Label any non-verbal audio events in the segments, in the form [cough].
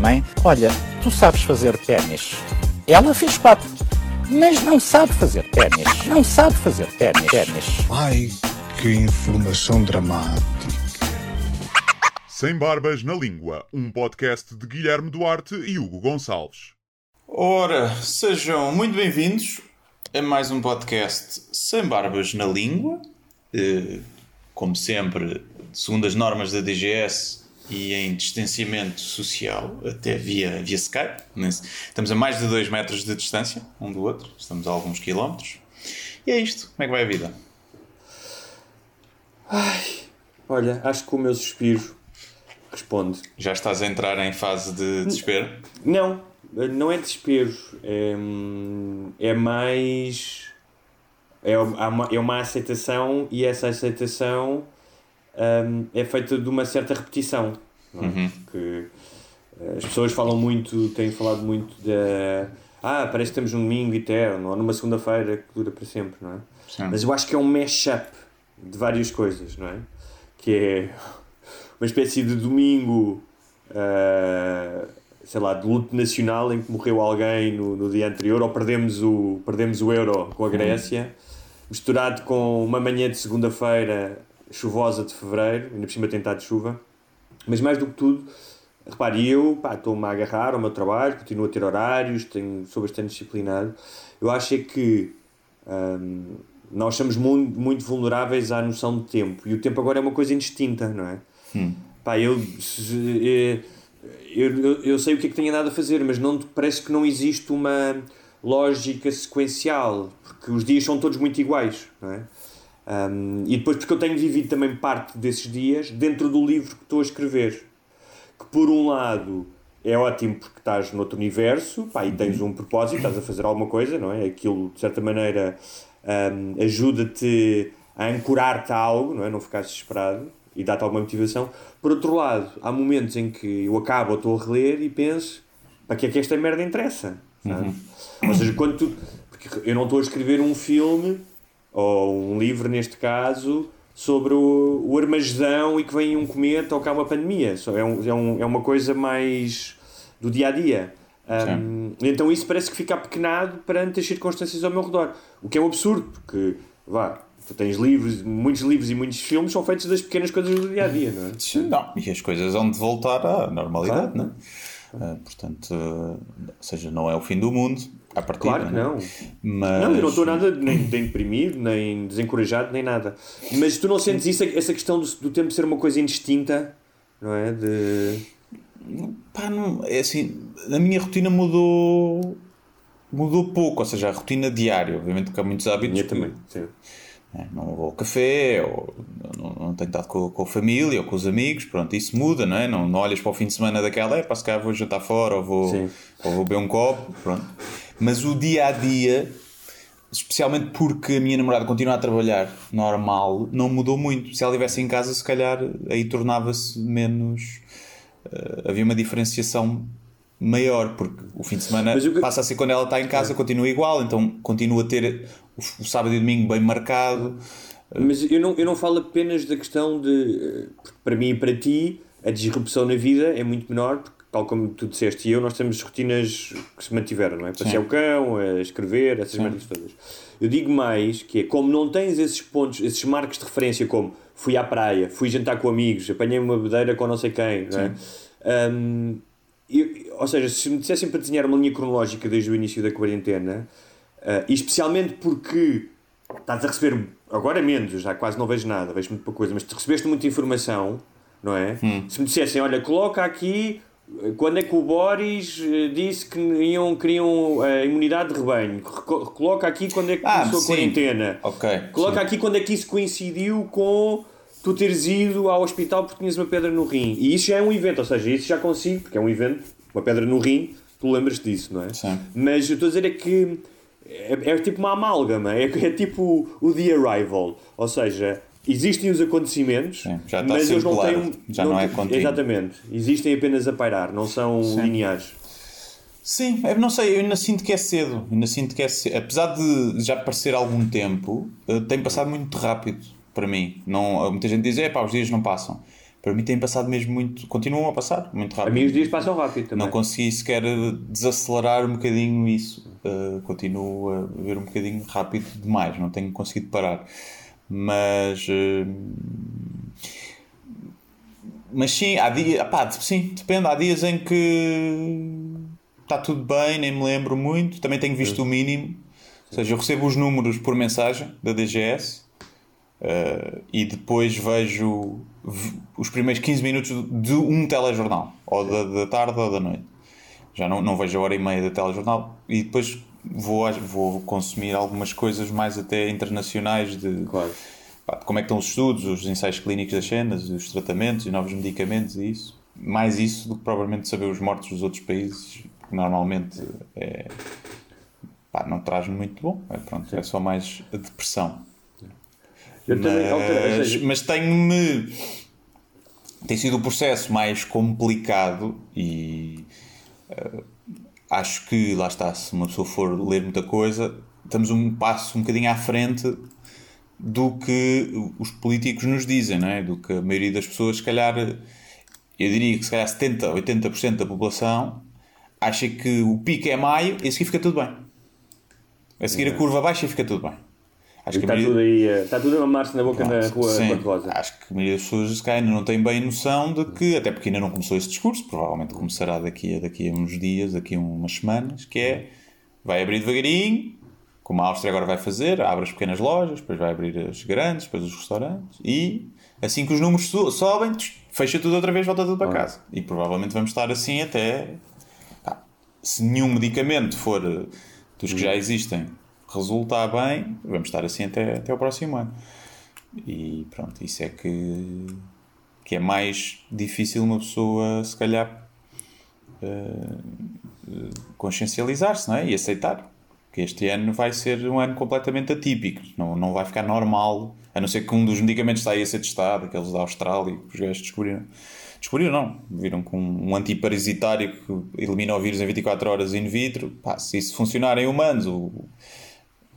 Mãe, olha, tu sabes fazer ténis. Ela fez quatro, mas não sabe fazer ténis. Não sabe fazer ténis. ténis. Ai, que informação dramática. Sem Barbas na Língua, um podcast de Guilherme Duarte e Hugo Gonçalves. Ora, sejam muito bem-vindos a mais um podcast sem barbas na língua. Eh, Como sempre, segundo as normas da DGS e em distanciamento social, até via, via Skype. Estamos a mais de 2 metros de distância um do outro, estamos a alguns quilómetros. E é isto. Como é que vai a vida? Olha, acho que o meu suspiro responde. Já estás a entrar em fase de desespero? Não, não é desespero. É, é mais. É uma, é uma aceitação e essa aceitação hum, é feita de uma certa repetição. é? Que, eh, as pessoas falam muito, têm falado muito da. Ah, parece que temos um domingo eterno ou numa segunda-feira que dura para sempre, não é? Sim. Mas eu acho que é um mashup de várias coisas, não é? Que é uma espécie de domingo, ah, sei lá, de luto nacional em que morreu alguém no, no dia anterior, ou perdemos o, perdemos o euro com a Grécia, misturado com uma manhã de segunda-feira chuvosa de fevereiro, ainda por cima tem estado de chuva. Mas mais do que tudo, repare, eu estou-me a agarrar ao meu trabalho, continuo a ter horários, tenho, sou bastante disciplinado. Eu acho é que hum, nós somos muito, muito vulneráveis à noção de tempo e o tempo agora é uma coisa indistinta, não é? Pá, eu, eh, eu, eu, eu sei o que é que tenho andado a fazer, mas não, parece que não existe uma lógica sequencial, porque os dias são todos muito iguais, não é? Um, e depois porque eu tenho vivido também parte desses dias dentro do livro que estou a escrever que por um lado é ótimo porque estás noutro universo pá, e tens um propósito, estás a fazer alguma coisa, não é? Aquilo de certa maneira um, ajuda-te a ancorar-te a algo, não é? Não ficares desesperado e dá-te alguma motivação. Por outro lado, há momentos em que eu acabo ou estou a reler e penso para que é que esta merda interessa? sabe? Ou seja, quando tu. Porque eu não estou a escrever um filme ou um livro neste caso sobre o, o Armagedão e que vem um cometa ou que há uma pandemia. É, um, é, um, é uma coisa mais do dia a dia. Um, então isso parece que fica apequenado perante as circunstâncias ao meu redor. O que é um absurdo, porque vá, tu tens livros, muitos livros e muitos filmes são feitos das pequenas coisas do dia a dia, não é? Não, e as coisas vão de voltar à normalidade, Claro. não é? Ah, portanto, ah, ou seja, não é o fim do mundo, à partida. Claro que é? não. Mas... Não, eu não estou nada nem, nem deprimido, nem desencorajado, nem nada. Mas tu não sentes isso, essa questão do, do tempo ser uma coisa indistinta, não é? De... Pá, não, é assim, a minha rotina mudou mudou pouco, ou seja, a rotina diária, obviamente que há muitos hábitos Minha também, sim. É, não vou ao café, ou não, não tenho estado com, com a família ou com os amigos, pronto, isso muda, não é? Não, não olhas para o fim de semana daquela, é, para se calhar vou jantar fora, ou vou, Sim. ou vou beber um copo, pronto. Mas o dia a dia, especialmente porque a minha namorada continua a trabalhar normal, não mudou muito. Se ela estivesse em casa, se calhar aí tornava-se menos. eh, havia uma diferenciação maior, porque o fim de semana que- passa a ser quando ela está em casa, continua igual, então continua a ter o, sábado e domingo bem marcado. Mas eu não, eu não falo apenas da questão de. para mim e para ti, a disrupção na vida é muito menor, porque, tal como tu disseste e eu, nós temos rotinas que se mantiveram, não é? Passear o cão, a escrever, essas merdas todas. Eu digo mais que é como não tens esses pontos, esses marcos de referência, como fui à praia, fui jantar com amigos, apanhei uma bedeira com não sei quem, não é? Hum, eu- ou seja, se me dissessem para desenhar uma linha cronológica desde o início da quarentena, e especialmente porque estás a receber, agora menos, já quase não vejo nada, vejo muito pouca coisa, mas tu recebeste muita informação, não é? Se me dissessem, olha, coloca aqui eh, quando é que o Boris eh, disse que iam, queriam a imunidade de rebanho, coloca aqui quando é que Ah, começou a sim. quarentena, Ok, coloca sim. aqui quando é que isso coincidiu com tu teres ido ao hospital porque tinhas uma pedra no rim. E isso já é um evento, ou seja, isso já consigo, porque é um evento, uma pedra no rim, tu lembras disso, não é? Sim. Mas eu estou a dizer é que é, é tipo uma amálgama, é, é tipo o The Arrival, ou seja, existem os acontecimentos, Sim, já está mas eles não circular, têm um, já não é têm- contínuo. Exatamente, existem apenas a pairar, não são lineares. Sim, eu não sei, eu ainda sinto que é cedo. Ainda sinto que é cedo. Apesar de já parecer algum tempo, eh, tem passado muito rápido para mim. Não, muita gente diz, é pá, os dias não passam. Para mim tem passado mesmo muito, continuam a passar muito A rápido. mim os dias passam rápido também. Não consegui sequer desacelerar um bocadinho isso. Uh, continuo a ver um bocadinho rápido demais, não tenho conseguido parar. Mas. uh, mas sim, há dias. Pá, sim, depende. Há dias em que está tudo bem, nem me lembro muito. Também tenho visto o mínimo. Ou seja, eu recebo os números por mensagem da DGS. Uh, e depois vejo os primeiros 15 minutos de um telejornal, ou da, da tarde ou da noite. Já não, não vejo a hora e meia do telejornal e depois vou, vou consumir algumas coisas mais até internacionais de, Claro. pá, de como é que estão os estudos, os ensaios clínicos das cenas, os tratamentos e novos medicamentos e isso. Mais isso do que provavelmente saber os mortos dos outros países, que normalmente é, pá, não traz muito bom. É, pronto, é só mais a depressão. Eu também, Mas, seja, mas tenho-me. Tem sido o processo mais complicado e eh, acho que, lá está, se uma pessoa for ler muita coisa, estamos um passo um bocadinho à frente do que os políticos nos dizem, não é? Do que a maioria das pessoas, se calhar, eu diria que se calhar 70%, 80% da população acha que o pico é maio e a seguir fica tudo bem. A seguir a curva baixa e fica tudo bem. Acho que está maioria- tudo aí, eh, está tudo a mamar-se na boca na rua Sim, acho que a maioria das pessoas se ainda não tem bem noção de que, até porque ainda não começou esse discurso, provavelmente começará daqui a, daqui a uns dias, daqui a umas semanas, que é vai abrir devagarinho, como a Áustria agora vai fazer, abre as pequenas lojas, depois vai abrir as grandes, depois os restaurantes, e assim que os números so- sobem, fecha tudo outra vez, volta tudo para casa. E provavelmente vamos estar assim até. se nenhum medicamento for eh, dos que já existem resultar bem, vamos estar assim até, até o próximo ano. E pronto, isso é que, que é mais difícil uma pessoa, se calhar, eh, consciencializar-se não é? e aceitar que este ano vai ser um ano completamente atípico, não, não vai ficar normal, a não ser que um dos medicamentos aí a ser testado, aqueles da Austrália, que os gajos descobriram. Descobriram, não. Viram com um antiparasitário que elimina o vírus em 24 horas in vitro. Pá, se isso funcionar em humanos, o,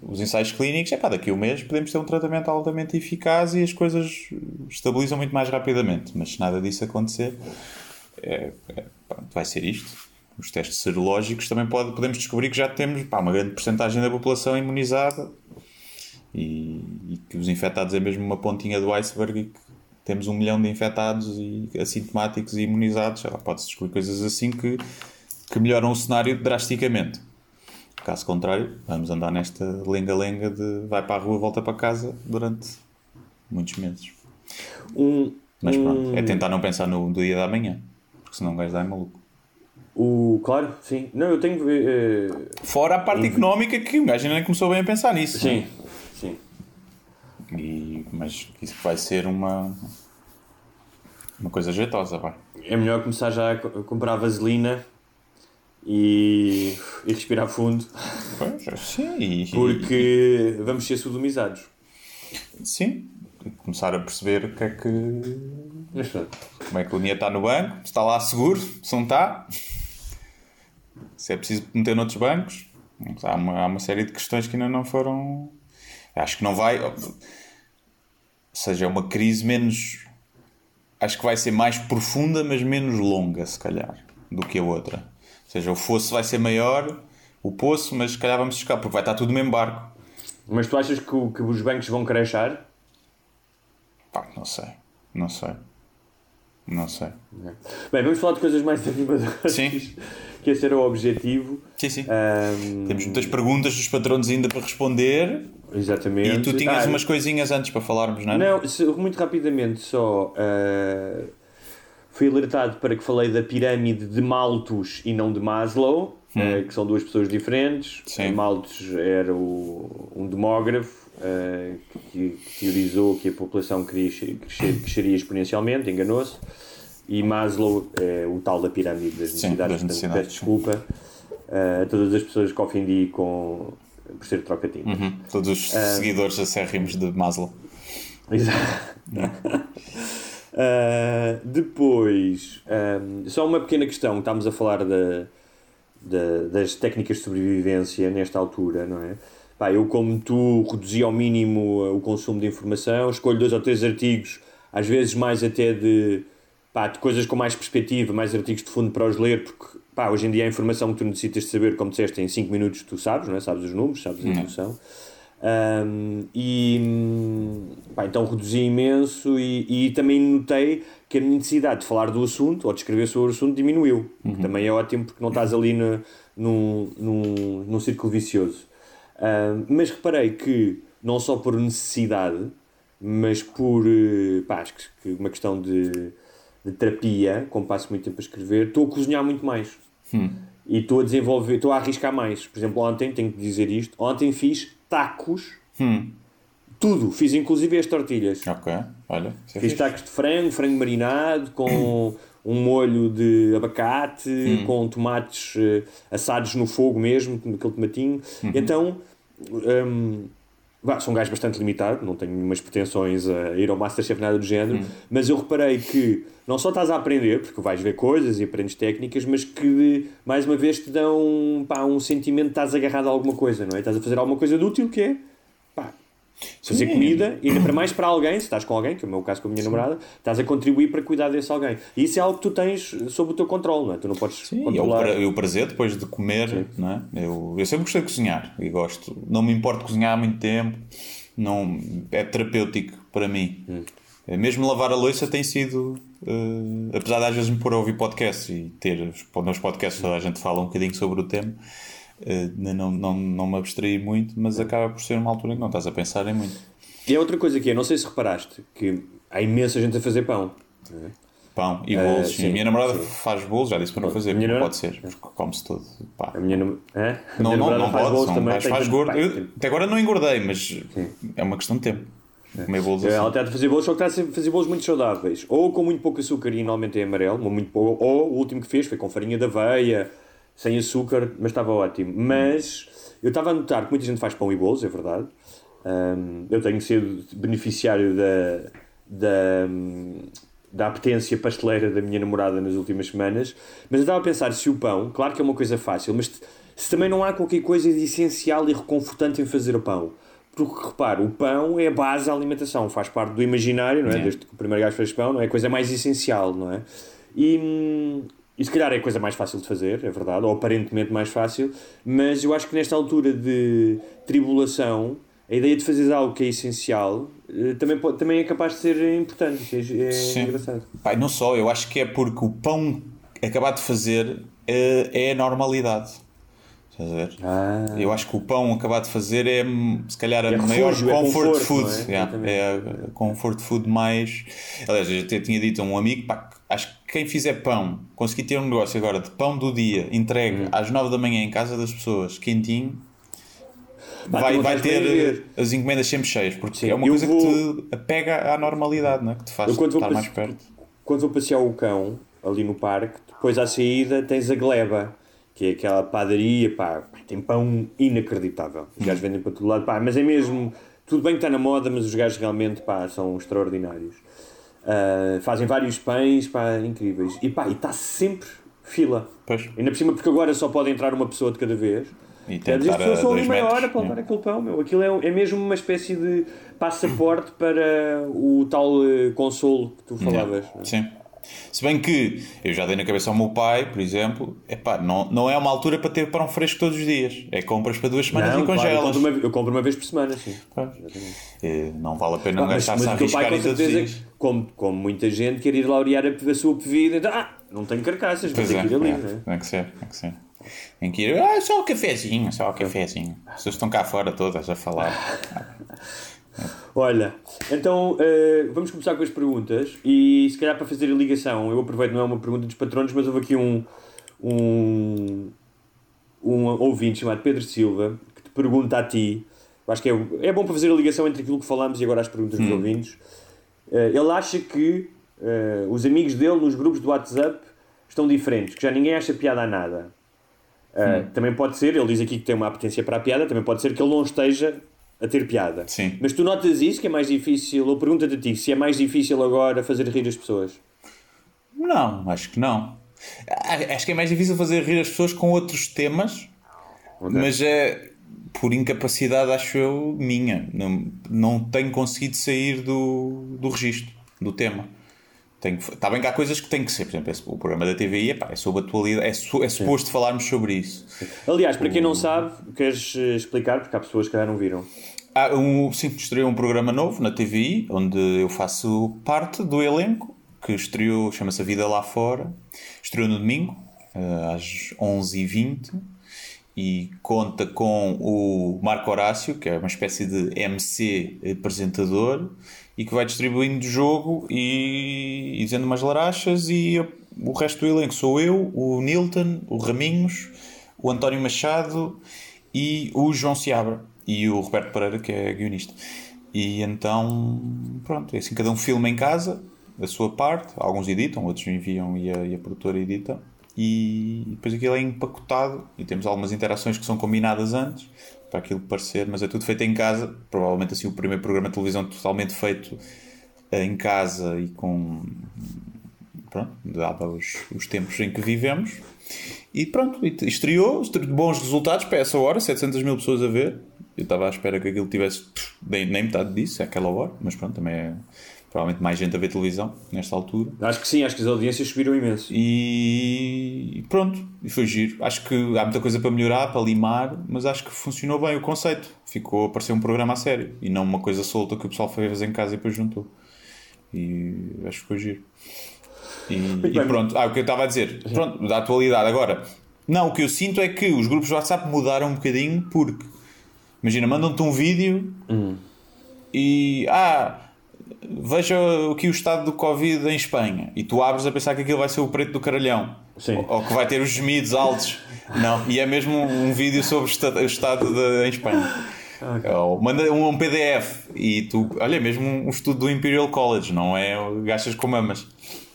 os ensaios clínicos, é pá, daqui a um mês podemos ter um tratamento altamente eficaz e as coisas estabilizam muito mais rapidamente. Mas se nada disso acontecer, é, é, pronto, vai ser isto. Os testes serológicos também pode, podemos descobrir que já temos pá, uma grande porcentagem da população imunizada e, e que os infectados é mesmo uma pontinha do iceberg e que temos um milhão de infectados e assintomáticos e imunizados. Pode-se descobrir coisas assim que, que melhoram o cenário drasticamente. Caso contrário, vamos andar nesta lenga-lenga de vai para a rua, volta para casa durante muitos meses. Um, Mas um- pronto, é tentar não pensar no dia da manhã, porque senão o gajo dá é maluco. O, claro, sim. Não, eu tenho eh, Fora a parte económica que o gajo ainda nem começou bem a pensar nisso. sim, sim. não é? E, mas isso vai ser uma, uma coisa jeitosa, vai. É melhor começar já a co- comprar vaselina e, e respirar fundo, Pois, sim, e, porque vamos ser sodomizados. sim, começar a perceber o que é que, como é que o dinheiro está no banco, se está lá seguro, se não está, se é preciso meter noutros bancos. Há uma, há uma série de questões que ainda não foram. Acho que não vai. Ou seja, é uma crise menos. Acho que vai ser mais profunda, mas menos longa, se calhar, do que a outra. Ou seja, o fosso vai ser maior, o poço, mas se calhar vamos escapar, porque vai estar tudo no mesmo barco. Mas tu achas que, o- que os bancos vão crashar? Pá, não sei. Não sei. Não sei. Bem, vamos falar de coisas mais [laughs] animadoras. Sim. Que esse era o objetivo. Sim, sim. Ahm, Temos muitas perguntas dos patronos ainda para responder. Exatamente. E tu tinhas Ah, umas coisinhas antes para falarmos, não é? Não, se- muito rapidamente só. ah, fui alertado para que falei da pirâmide de Malthus e não de Maslow, ah, que são duas pessoas diferentes. Sim. Malthus era o- um demógrafo uh, que, que, teorizou que a população crescer, cresceria exponencialmente, enganou-se. E Maslow é o tal da pirâmide das necessidades, Sim, das necessidades. Peço desculpa uh, a todas as pessoas que ofendi com, por ser troca-tintas. Uhum. Todos os uh, seguidores acérrimos de Maslow. Exato. [laughs] Uh, depois, um, só uma pequena questão, estamos a falar da, da, das técnicas de sobrevivência nesta altura, não é? Pá, eu, como tu, reduzi ao mínimo o consumo de informação, escolho dois ou três artigos, às vezes mais até de, pá, de coisas com mais perspectiva, mais artigos de fundo para os ler, porque pá, hoje em dia a informação que tu necessitas de saber, como disseste, em 5 minutos tu sabes, não é? Sabes os números, sabes a evolução. Uhum. Um, e pá, então reduzi imenso e, e também notei que a necessidade de falar do assunto ou de escrever sobre o assunto diminuiu. Uhum. também é ótimo porque não estás ali no, num, num, num círculo vicioso. Um, mas reparei que, não só por necessidade, mas por eh, pá, acho que uma questão de, de terapia, como passo muito tempo a escrever, estou a cozinhar muito mais. Hum. E estou a desenvolver, estou a arriscar mais. Por exemplo, ontem, tenho que dizer isto, ontem fiz tacos. Hum. Tudo, fiz inclusive as tortilhas. Ok, olha. É fiz tacos de frango, frango marinado, com um molho de abacate, hum. com tomates uh, assados no fogo mesmo, aquele tomatinho. Uhum. Então, um, Bah, sou um gajo bastante limitado, não tenho nenhumas pretensões a ir ao Masterchef, nada do género, hum. mas eu reparei que não só estás a aprender, porque vais ver coisas e aprendes técnicas, mas que mais uma vez te dão pá, um sentimento de estás agarrado a alguma coisa, não é? Estás a fazer alguma coisa de útil que é pá, fazer Sim. comida e ainda para mais para alguém, se estás com alguém, que é o meu caso com a minha Sim. namorada, estás a contribuir para cuidar desse alguém. E isso é algo que tu tens sob o teu controle, não é? Tu não podes Sim, controlar. E o prazer depois de comer, não é? Eu, eu sempre gostei de cozinhar e gosto, não me importo cozinhar há muito tempo, não, é terapêutico para mim. Hum. É, mesmo lavar a louça tem sido, uh, apesar de às vezes me pôr a ouvir podcasts e ter nos podcasts toda a gente fala um bocadinho sobre o tema, não, não, não me abstraí muito, mas acaba por ser uma altura em que não estás a pensar em muito. E é outra coisa que é, não sei se reparaste, que há imensa gente a fazer pão. Pão e bolos. Uh, sim, a minha namorada sim. faz bolos, já disse para não fazer, não pode ser, porque come-se todo. Pá. A minha, nam... é? a não, não, não faz pode, não, também, faz gordo. Eu, até agora não engordei, mas sim. é uma questão de tempo. É. Comer bolos assim. Ela está a fazer bolos, só que está a fazer bolos muito saudáveis. Ou com muito pouco açúcar e normalmente é amarelo, ou, muito pouco, ou o último que fez foi com farinha de aveia, sem açúcar, mas estava ótimo. Mas eu estava a notar que muita gente faz pão e bolos, é verdade. Um, eu tenho sido beneficiário da, da, da apetência pasteleira da minha namorada nas últimas semanas, mas eu estava a pensar se o pão, claro que é uma coisa fácil, mas se também não há qualquer coisa de essencial e reconfortante em fazer o pão. Porque, repare, o pão é a base da alimentação, faz parte do imaginário, não é? é. Desde que o primeiro gajo fez pão, não é? A coisa mais essencial, não é? E, e se calhar é a coisa mais fácil de fazer, é verdade, ou aparentemente mais fácil, mas eu acho que nesta altura de tribulação, a ideia de fazer algo que é essencial eh, também, também é capaz de ser importante, é, é engraçado. Pai, não só, eu acho que é porque o pão acabado de fazer é, é a normalidade. Estás a ver? Ah. Eu acho que o pão acabado de fazer é se calhar a é maior refúgio, comfort é conforto, food. É? Yeah, é? a comfort food mais. Aliás, eu até tinha dito a um amigo, pá, acho que quem fizer pão, conseguir ter um negócio agora de pão do dia, entregue hum. às 9 da manhã em casa das pessoas, quentinho, vai, vai ter as encomendas sempre cheias, porque Sim, é uma coisa vou... que te apega à normalidade, não é? que te faz estar mais perto. Quando vou passear o cão ali no parque, depois à saída tens a gleba, que é aquela padaria, pá, tem pão inacreditável. Os gajos vendem para todo lado, pá, mas é mesmo. Tudo bem que está na moda, mas os gajos realmente pá, são extraordinários. Uh, fazem vários pães pá, incríveis. E pá, e está sempre fila. Pois. Ainda por cima, porque agora só pode entrar uma pessoa de cada vez. E tem que estar só ali meia hora para levar aquele pão, meu. Aquilo é, é mesmo uma espécie de passaporte para o tal uh, consolo que tu falavas. É? Sim. Se bem que eu já dei na cabeça ao meu pai, por exemplo, epá, não, não é uma altura para ter pão fresco todos os dias. É compras para duas semanas não, e congelas. eu, compro uma, eu, compro uma, vez por semana, sim. É, não vale a pena ah, gastar-se a arriscar pai, todos os dias. Como, como muita gente quer ir laurear a, a sua bebida, então, ah, não tenho carcaças, vou ter é, que ir ali. É, né? Tem que ser, tem que ser. Tem que ir, ah, só o cafezinho, só o cafezinho. As pessoas estão cá fora todas a falar. [laughs] Olha, então uh, vamos começar com as perguntas e se calhar para fazer a ligação, eu aproveito, não é uma pergunta dos patronos, mas houve aqui um, um, um ouvinte chamado Pedro Silva que te pergunta a ti acho que é, é bom para fazer a ligação entre aquilo que falamos e agora as perguntas dos ouvintes. Eh, ele acha que eh, os amigos dele nos grupos do WhatsApp estão diferentes, que já ninguém acha piada a nada. Eh, Também pode ser, ele diz aqui que tem uma apetência para a piada, também pode ser que ele não esteja a ter piada. Sim. Mas tu notas isso, que é mais difícil, ou pergunta-te a ti, se é mais difícil agora fazer rir as pessoas? Não, acho que não. A- Acho que é mais difícil fazer rir as pessoas com outros temas, mas é por incapacidade, acho eu, minha. Não, não tenho conseguido sair do, do registro, do tema. Tenho, está bem que há coisas que têm que ser. Por exemplo, esse- o programa da TVI epá, é sobre atualidade, é, su- é suposto falarmos sobre isso. Aliás, para quem não sabe, queres eh, explicar, porque há pessoas que já não viram. Há um, sim, estreou um programa novo na TVI, onde eu faço parte do elenco, que estreou, chama-se A Vida Lá Fora. Estreou no domingo, eh, às 11h20, e conta com o Marco Horácio, que é uma espécie de MC apresentador, e que vai distribuindo jogo e, e dizendo umas larachas, e eu- o resto do elenco sou eu, o Nilton, o Raminhos, o António Machado e o João Seabra e o Roberto Pereira, que é guionista. E então, pronto, é assim, cada um filma em casa, a sua parte, alguns editam, outros enviam e a, e a produtora edita. E depois aquilo é empacotado e temos algumas interações que são combinadas antes para aquilo parecer, mas é tudo feito em casa. Provavelmente assim o primeiro programa de televisão totalmente feito eh, em casa e com pronto, dava os, os tempos em que vivemos. E pronto, estreou, bons resultados para essa hora, 700 mil pessoas a ver. Eu estava à espera que aquilo tivesse nem, nem metade disso, é aquela hora, mas pronto, também é provavelmente mais gente a ver televisão nesta altura. Acho que sim, acho que as audiências subiram imenso. E pronto, e foi giro. Acho que há muita coisa para melhorar, para limar, mas acho que funcionou bem o conceito. Ficou a parecer um programa a sério e não uma coisa solta que o pessoal fazer em casa e depois juntou. E acho que foi giro. E, e pronto, ah, o que eu estava a dizer, pronto, da atualidade. Agora, não, o que eu sinto é que os grupos de WhatsApp mudaram um bocadinho porque, imagina, mandam-te um vídeo e, ah, veja aqui o estado do Covid em Espanha. E tu abres a pensar que aquilo vai ser o preto do caralhão. Ou, ou que vai ter os gemidos altos. [laughs] Não, e é mesmo um vídeo sobre o esta- o estado de, em Espanha. Ou manda um, um PDF e tu, olha, é mesmo um, um estudo do Imperial College, não é gastas com mamas,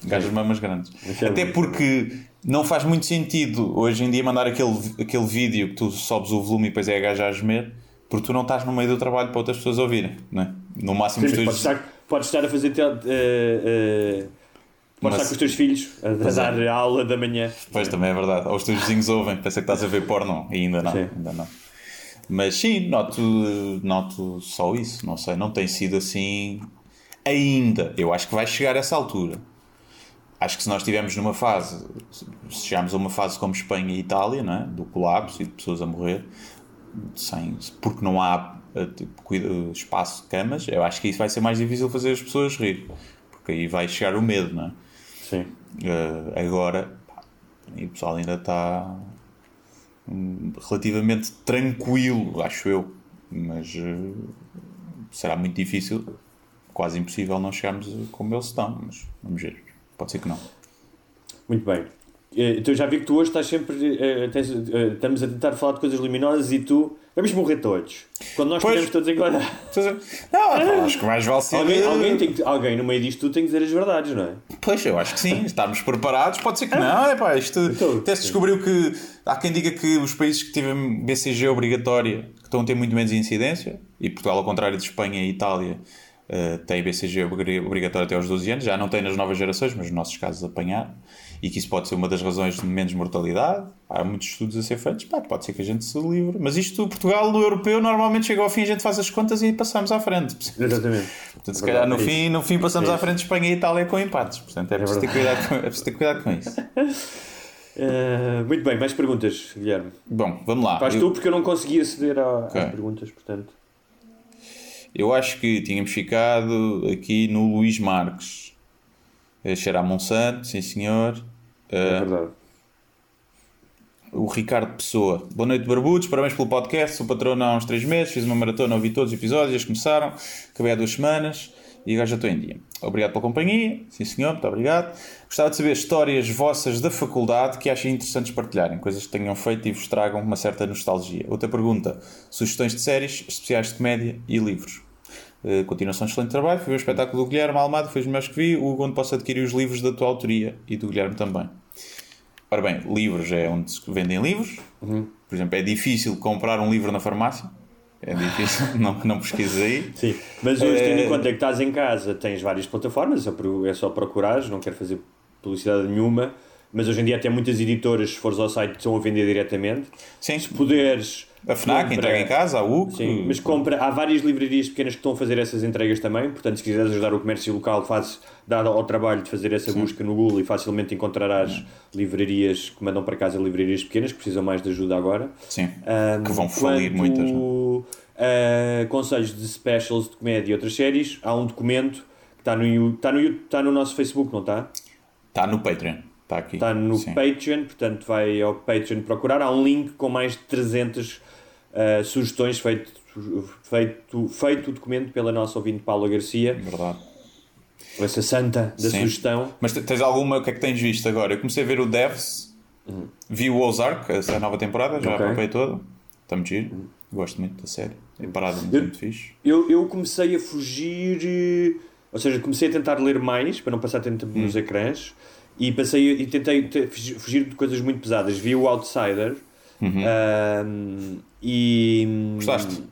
gastas mamas grandes. é Até muito porque não faz muito sentido hoje em dia mandar aquele, aquele vídeo que tu sobes o volume e depois é a gaja a gemer, porque tu não estás no meio do trabalho para outras pessoas ouvirem, não é? No máximo Sim, teus- podes, estar, podes estar a fazer. eh, eh, podes Mas- estar com os teus filhos a, a é. dar a aula da manhã. Pois também é verdade. Ou os teus vizinhos ouvem, pensa que estás a ver porno e ainda não. Sim. Ainda não. Mas sim, noto, noto só isso. Não sei, não tem sido assim ainda. Eu acho que vai chegar a essa altura. Acho que se nós estivermos numa fase, se chegarmos a uma fase como Espanha e Itália, não é? do colapso e de pessoas a morrer, sem, porque não há eh, tipo, espaço de camas, eu acho que isso vai ser mais difícil fazer as pessoas rir. Porque aí vai chegar o medo, não é? Sim. Uh, agora pá, e o pessoal ainda está hum, relativamente tranquilo, acho eu, mas uh, será muito difícil, quase impossível não chegarmos como eles estão, mas vamos ver, pode ser que não. Muito bem. Eh, Então já vi que tu hoje estás sempre. eh, tens, eh, estamos a tentar falar de coisas luminosas e tu. Vamos morrer todos. Quando nós estivermos todos agora. Não, acho que mais vale ser. Alguém, alguém, tem que- alguém no meio disto tudo tem que dizer as verdades, não é? Pois, eu acho que sim, estarmos preparados, pode ser que não, é pá, isto Então, até se descobriu que há quem diga que os países que tiverem BCG obrigatória que estão a ter muito menos incidência, e Portugal, ao contrário de Espanha e Itália, eh, tem BCG obri- obrigatória até aos 12 anos, já não tem nas novas gerações, mas nos nossos casos apanhar, e que isso pode ser uma das razões de menos mortalidade. Há muitos estudos a ser feitos, pá, pode ser que a gente se livre, mas isto, Portugal, no europeu, normalmente chega ao fim, a gente faz as contas e passamos à frente. [laughs] Exatamente. Portanto, se calhar no É fim, no fim passamos É à frente de Espanha e Itália com empates. Portanto, é preciso ter cuidado com, é preciso ter cuidado com isso. [laughs] Eh, muito bem, mais perguntas, Guilherme. Bom, vamos lá. Faz Eu, tu, porque eu não consegui aceder a- Ok. às perguntas, portanto. Eu acho que tínhamos ficado aqui no Luís Marques. Eh, Cheira a Monsanto, sim senhor. É Eh, verdade. o Ricardo Pessoa. Boa noite, barbudos. Parabéns pelo podcast. Sou patrono há uns 3 meses. Fiz uma maratona, ouvi todos os episódios. Eles começaram. Acabei há duas semanas. e agora já estou em dia. Obrigado pela companhia, sim senhor, muito obrigado. Gostava de saber histórias vossas da faculdade que achem interessantes partilharem, coisas que tenham feito e vos tragam uma certa nostalgia. Outra pergunta: sugestões de séries, especiais de comédia e livros. Uh, continuação de excelente trabalho. Fui ver o espetáculo do Guilherme Almada, foi os melhores que vi. O onde posso adquirir os livros da tua autoria e do Guilherme também. Ora bem, livros é onde se vendem livros. Uhum. Por exemplo, é difícil comprar um livro na farmácia. É difícil, [laughs] não, não pesquisas aí. Sim, mas hoje, tendo Eh, em conta que estás em casa, tens várias plataformas, é é só procurares, não quero fazer publicidade nenhuma, mas hoje em dia até muitas editoras, se fores ao site, estão a vender diretamente. Sim, Se puderes. A FNAC compra- entrega em casa, a UC. Sim, mas compra, há várias livrarias pequenas que estão a fazer essas entregas também, portanto, se quiseres ajudar o comércio local, faz, dá ao trabalho de fazer essa busca no Google e facilmente encontrarás livrarias que mandam para casa livrarias pequenas que precisam mais de ajuda agora. Sim, Ahm, que vão falir quanto muitas. não a conselhos de specials de comédia e outras séries, há um documento que está no, está no, está no nosso Facebook, não está? Está no Patreon. Está aqui. Está no Sim. Patreon, portanto vai ao Patreon procurar. Há um link com mais de 300 ah, sugestões feito, feito, feito o documento pela nossa ouvinte Paula Garcia, Verdade. essa santa da Sim. sugestão. Mas te- tens alguma, o que é que tens visto agora? Eu comecei a ver o Devs, vi o Ozark, essa nova temporada, já Uhum. Ok. Uhum. acompanhei toda. Está muito giro. Gosto muito da série. Tem parada muito, Eu- muito fixe. Eu, eu comecei a fugir, eh, ou seja, comecei a tentar ler mais para não passar tanto tempo Hum. nos ecrãs e passei e tentei te- fugir de coisas muito pesadas. Vi o Outsider ahm, e. Uhum. Gostaste?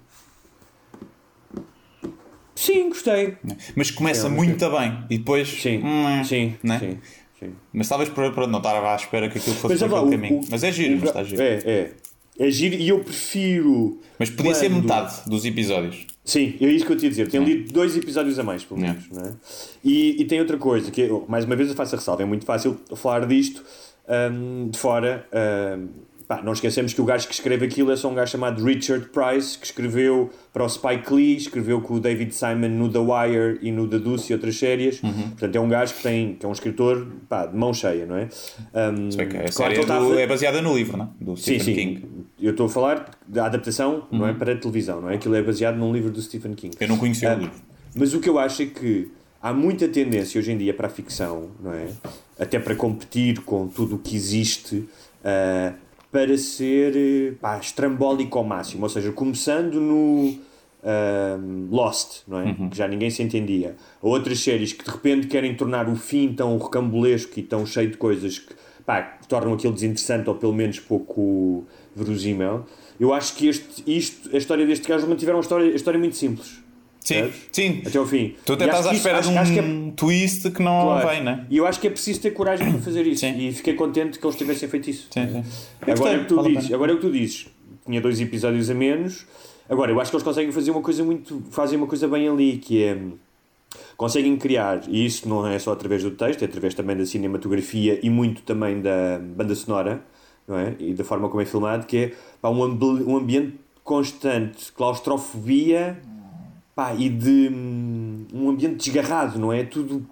Sim, gostei. Mas começa É, muito bem e depois. Sim, hum, sim, né? sim, sim. Mas talvez para, para não estar à espera que aquilo fosse Mas, por lá, o- caminho. o- mas é giro, o- mas está giro. É, é. É giro e eu prefiro. Mas podia ser quando- metade dos episódios. Sim, é isso que eu te ia dizer. Tenho lido dois episódios a mais, pelo menos. Não é? e, e tem outra coisa, que mais uma vez eu faço a ressalva. É muito fácil falar disto hum, de fora. hum, pá, não esquecemos que o gajo que escreve aquilo é só um gajo chamado Richard Price, que escreveu para o Spike Lee, escreveu com o David Simon no The Wire e no The Deuce e outras séries. Uhum. Portanto, é um gajo que, tem, que é um escritor pá, de mão cheia, não é? Se bem que a claro série é, do- é baseada no livro, não é? Do Sim, Stephen sim. King. Eu estou a falar da adaptação, não é? Uhum. Para a televisão, não é? Aquilo é baseado num livro do Stephen King. Eu não conhecia Ah, o livro. Mas o que eu acho é que há muita tendência hoje em dia para a ficção, não é? Até para competir com tudo o que existe, ah, para ser eh, pá, estrambólico ao máximo. Ou seja, começando no ah, Lost, não é? Que já ninguém se entendia. Ou outras séries que de repente querem tornar o fim tão recambulesco e tão cheio de coisas que pá, que tornam aquilo desinteressante ou pelo menos pouco verosímil. Eu acho que este, isto, a história deste gajo mantiveram uma história, a história muito simples. Sim, sim. Até ao fim. Tu até estás à espera isso- de um acho- acho que é- twist que não Claro. vem, né? E eu acho que é preciso ter coragem para fazer isso. Sim. E fiquei contente que eles tivessem feito isso. Sim, sim. Agora é o que tu vale dizes. Agora é o que tu dizes. Tinha dois episódios a menos. Agora, eu acho que eles conseguem fazer uma coisa muito. fazem uma coisa bem ali, que é. Conseguem criar, e isso não é só através do texto, é através também da cinematografia e muito também da banda sonora, não é? E da forma como é filmado, que é pá, um, ambi- um ambiente constante, claustrofobia pá, e de hum, um ambiente desgarrado, não é? Tudo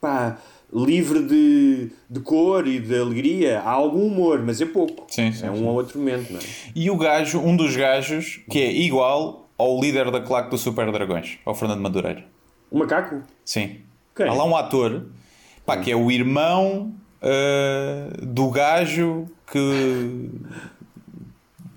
pá, livre de, de cor e de alegria. Há algum humor, mas é pouco. Sim, sim, é um sim. ou outro momento, não é? E o gajo, um dos gajos, que é igual ao líder da claque do Super Dragões, ao Fernando Madureira. O macaco? Sim. Quem? Há lá um ator, pá, que é o irmão ah, do gajo que.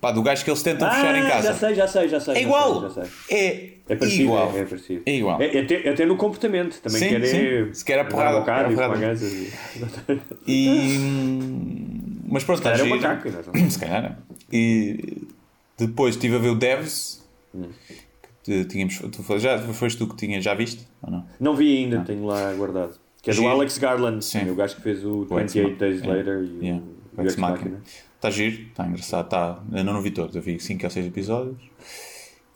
Pá, do gajo que eles tentam fechar em casa. Ah, Já sei, já sei, já sei. É já igual! sei, já sei. É, É parecido, igual. É, é parecido. É igual. É, até, até no comportamento. Também Sim, quer sim. é. Se quer a porrada, bocado quer a e porrada. gansas [laughs] e- E. Mas pronto, está é um giro. macaco, não [clears throat] é? Se calhar é. E depois estive a ver o Devs. Hum. Que tínhamos, tu, foi- já foste tu que tinhas, já viste? Ou não? Não vi ainda, tenho lá guardado. Que é do. Alex Garland, Sim. o gajo que fez o O Ex 28 Days. Later e Yeah. o, O Ex Ex Machina. Machina. Está giro, está engraçado. Está... Eu não vi todos, eu vi 5 ou 6 episódios.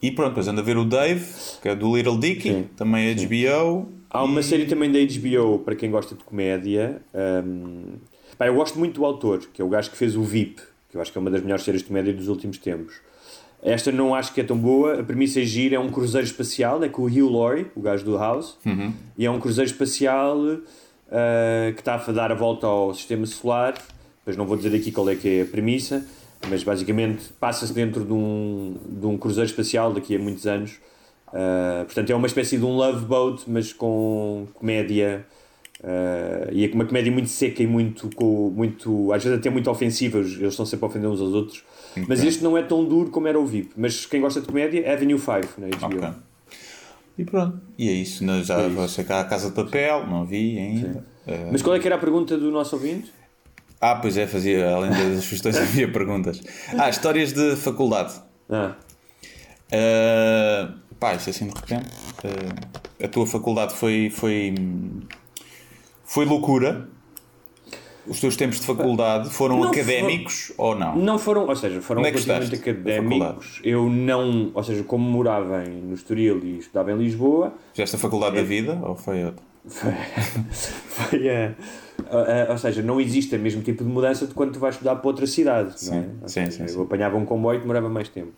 E pronto, depois ando a ver o Dave, que é do Little Dicky, também é HBO. Há uma E- série também da HBO para quem gosta de comédia. hum, pá, eu gosto muito do autor, que é o gajo que fez o VIP, que eu acho que é uma das melhores séries de comédia dos últimos tempos. Esta não acho que é tão boa. A premissa é gira, é um cruzeiro espacial, é com o Hugh Laurie, o gajo do House, e é um cruzeiro espacial ah, que está a dar a volta ao sistema solar. Depois não vou dizer aqui qual é que é a premissa, mas basicamente passa-se dentro de um, de um cruzeiro espacial daqui a muitos anos Uh, portanto, é uma espécie de um love boat, mas com comédia. Uh, e é uma comédia muito seca e muito, com, muito às vezes até muito ofensiva, eles estão sempre a ofender uns aos outros. Okay. Mas este não é tão duro como era o VIP. Mas quem gosta de comédia, Avenue 5 na HBO. Okay. E pronto, e é isso. Já é você cá a Casa de Papel, não vi ainda. Uh... Mas qual é que era a pergunta do nosso ouvinte? Ah, pois é, fazia, além das sugestões, [laughs] havia perguntas. Ah, histórias de faculdade. Ah. Uh, pá, isso assim de repente. Uh, a tua faculdade foi, foi, foi loucura. Os teus tempos de faculdade foram não académicos for, ou não? Não foram, ou seja, foram é completamente académicos. Eu não, ou seja, como morava em, no Estoril e estudava em Lisboa. Fizeste a faculdade é, da vida ou foi outra? [laughs] Foi, foi a. ou seja, não existe o mesmo tipo de mudança de quando tu vais estudar para outra cidade. Sim, é? sim, sim, sim, Eu apanhava um comboio e demorava mais tempo.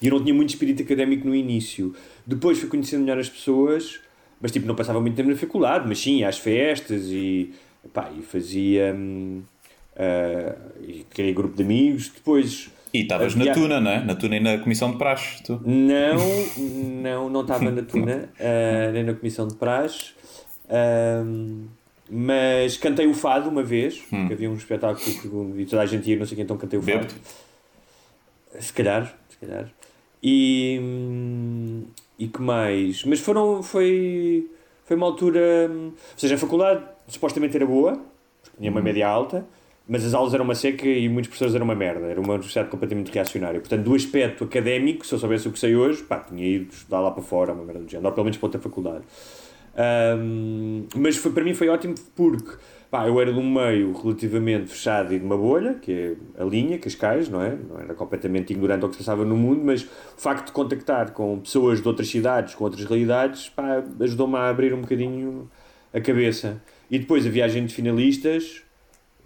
E eu não tinha muito espírito académico no início. Depois fui conhecendo melhor as pessoas, mas tipo, não passava muito tempo na faculdade, mas sim, às festas e, pá, e fazia. Uh, e criei grupo de amigos. Depois. E estavas na Tuna, não é? Na Tuna e na Comissão de Praxe, tu? Não, não, não estava na Tuna, uh, nem na Comissão de Praxe. Uh, mas cantei o fado uma vez, hum. havia um espetáculo e toda a gente ia, não sei quem, então cantei o fado. Se calhar, se calhar. E, e que mais? Mas foram, foi, foi uma altura. Ou seja, a faculdade supostamente era boa, tinha uma uhum. média alta, mas as aulas eram uma seca e muitos professores eram uma merda. Era uma universidade completamente reacionária. Portanto, do aspecto académico, se eu soubesse o que sei hoje, pá, tinha ido estudar lá para fora, uma merda do género, ou pelo menos para outra faculdade. Um, mas foi, para mim foi ótimo porque Pá, eu era de um meio relativamente fechado e de uma bolha, que é a linha, Cascais, não é? Não era completamente ignorante ao que se passava no mundo, mas o facto de contactar com pessoas de outras cidades, com outras realidades, ajudou-me a abrir um bocadinho a cabeça. E depois a viagem de finalistas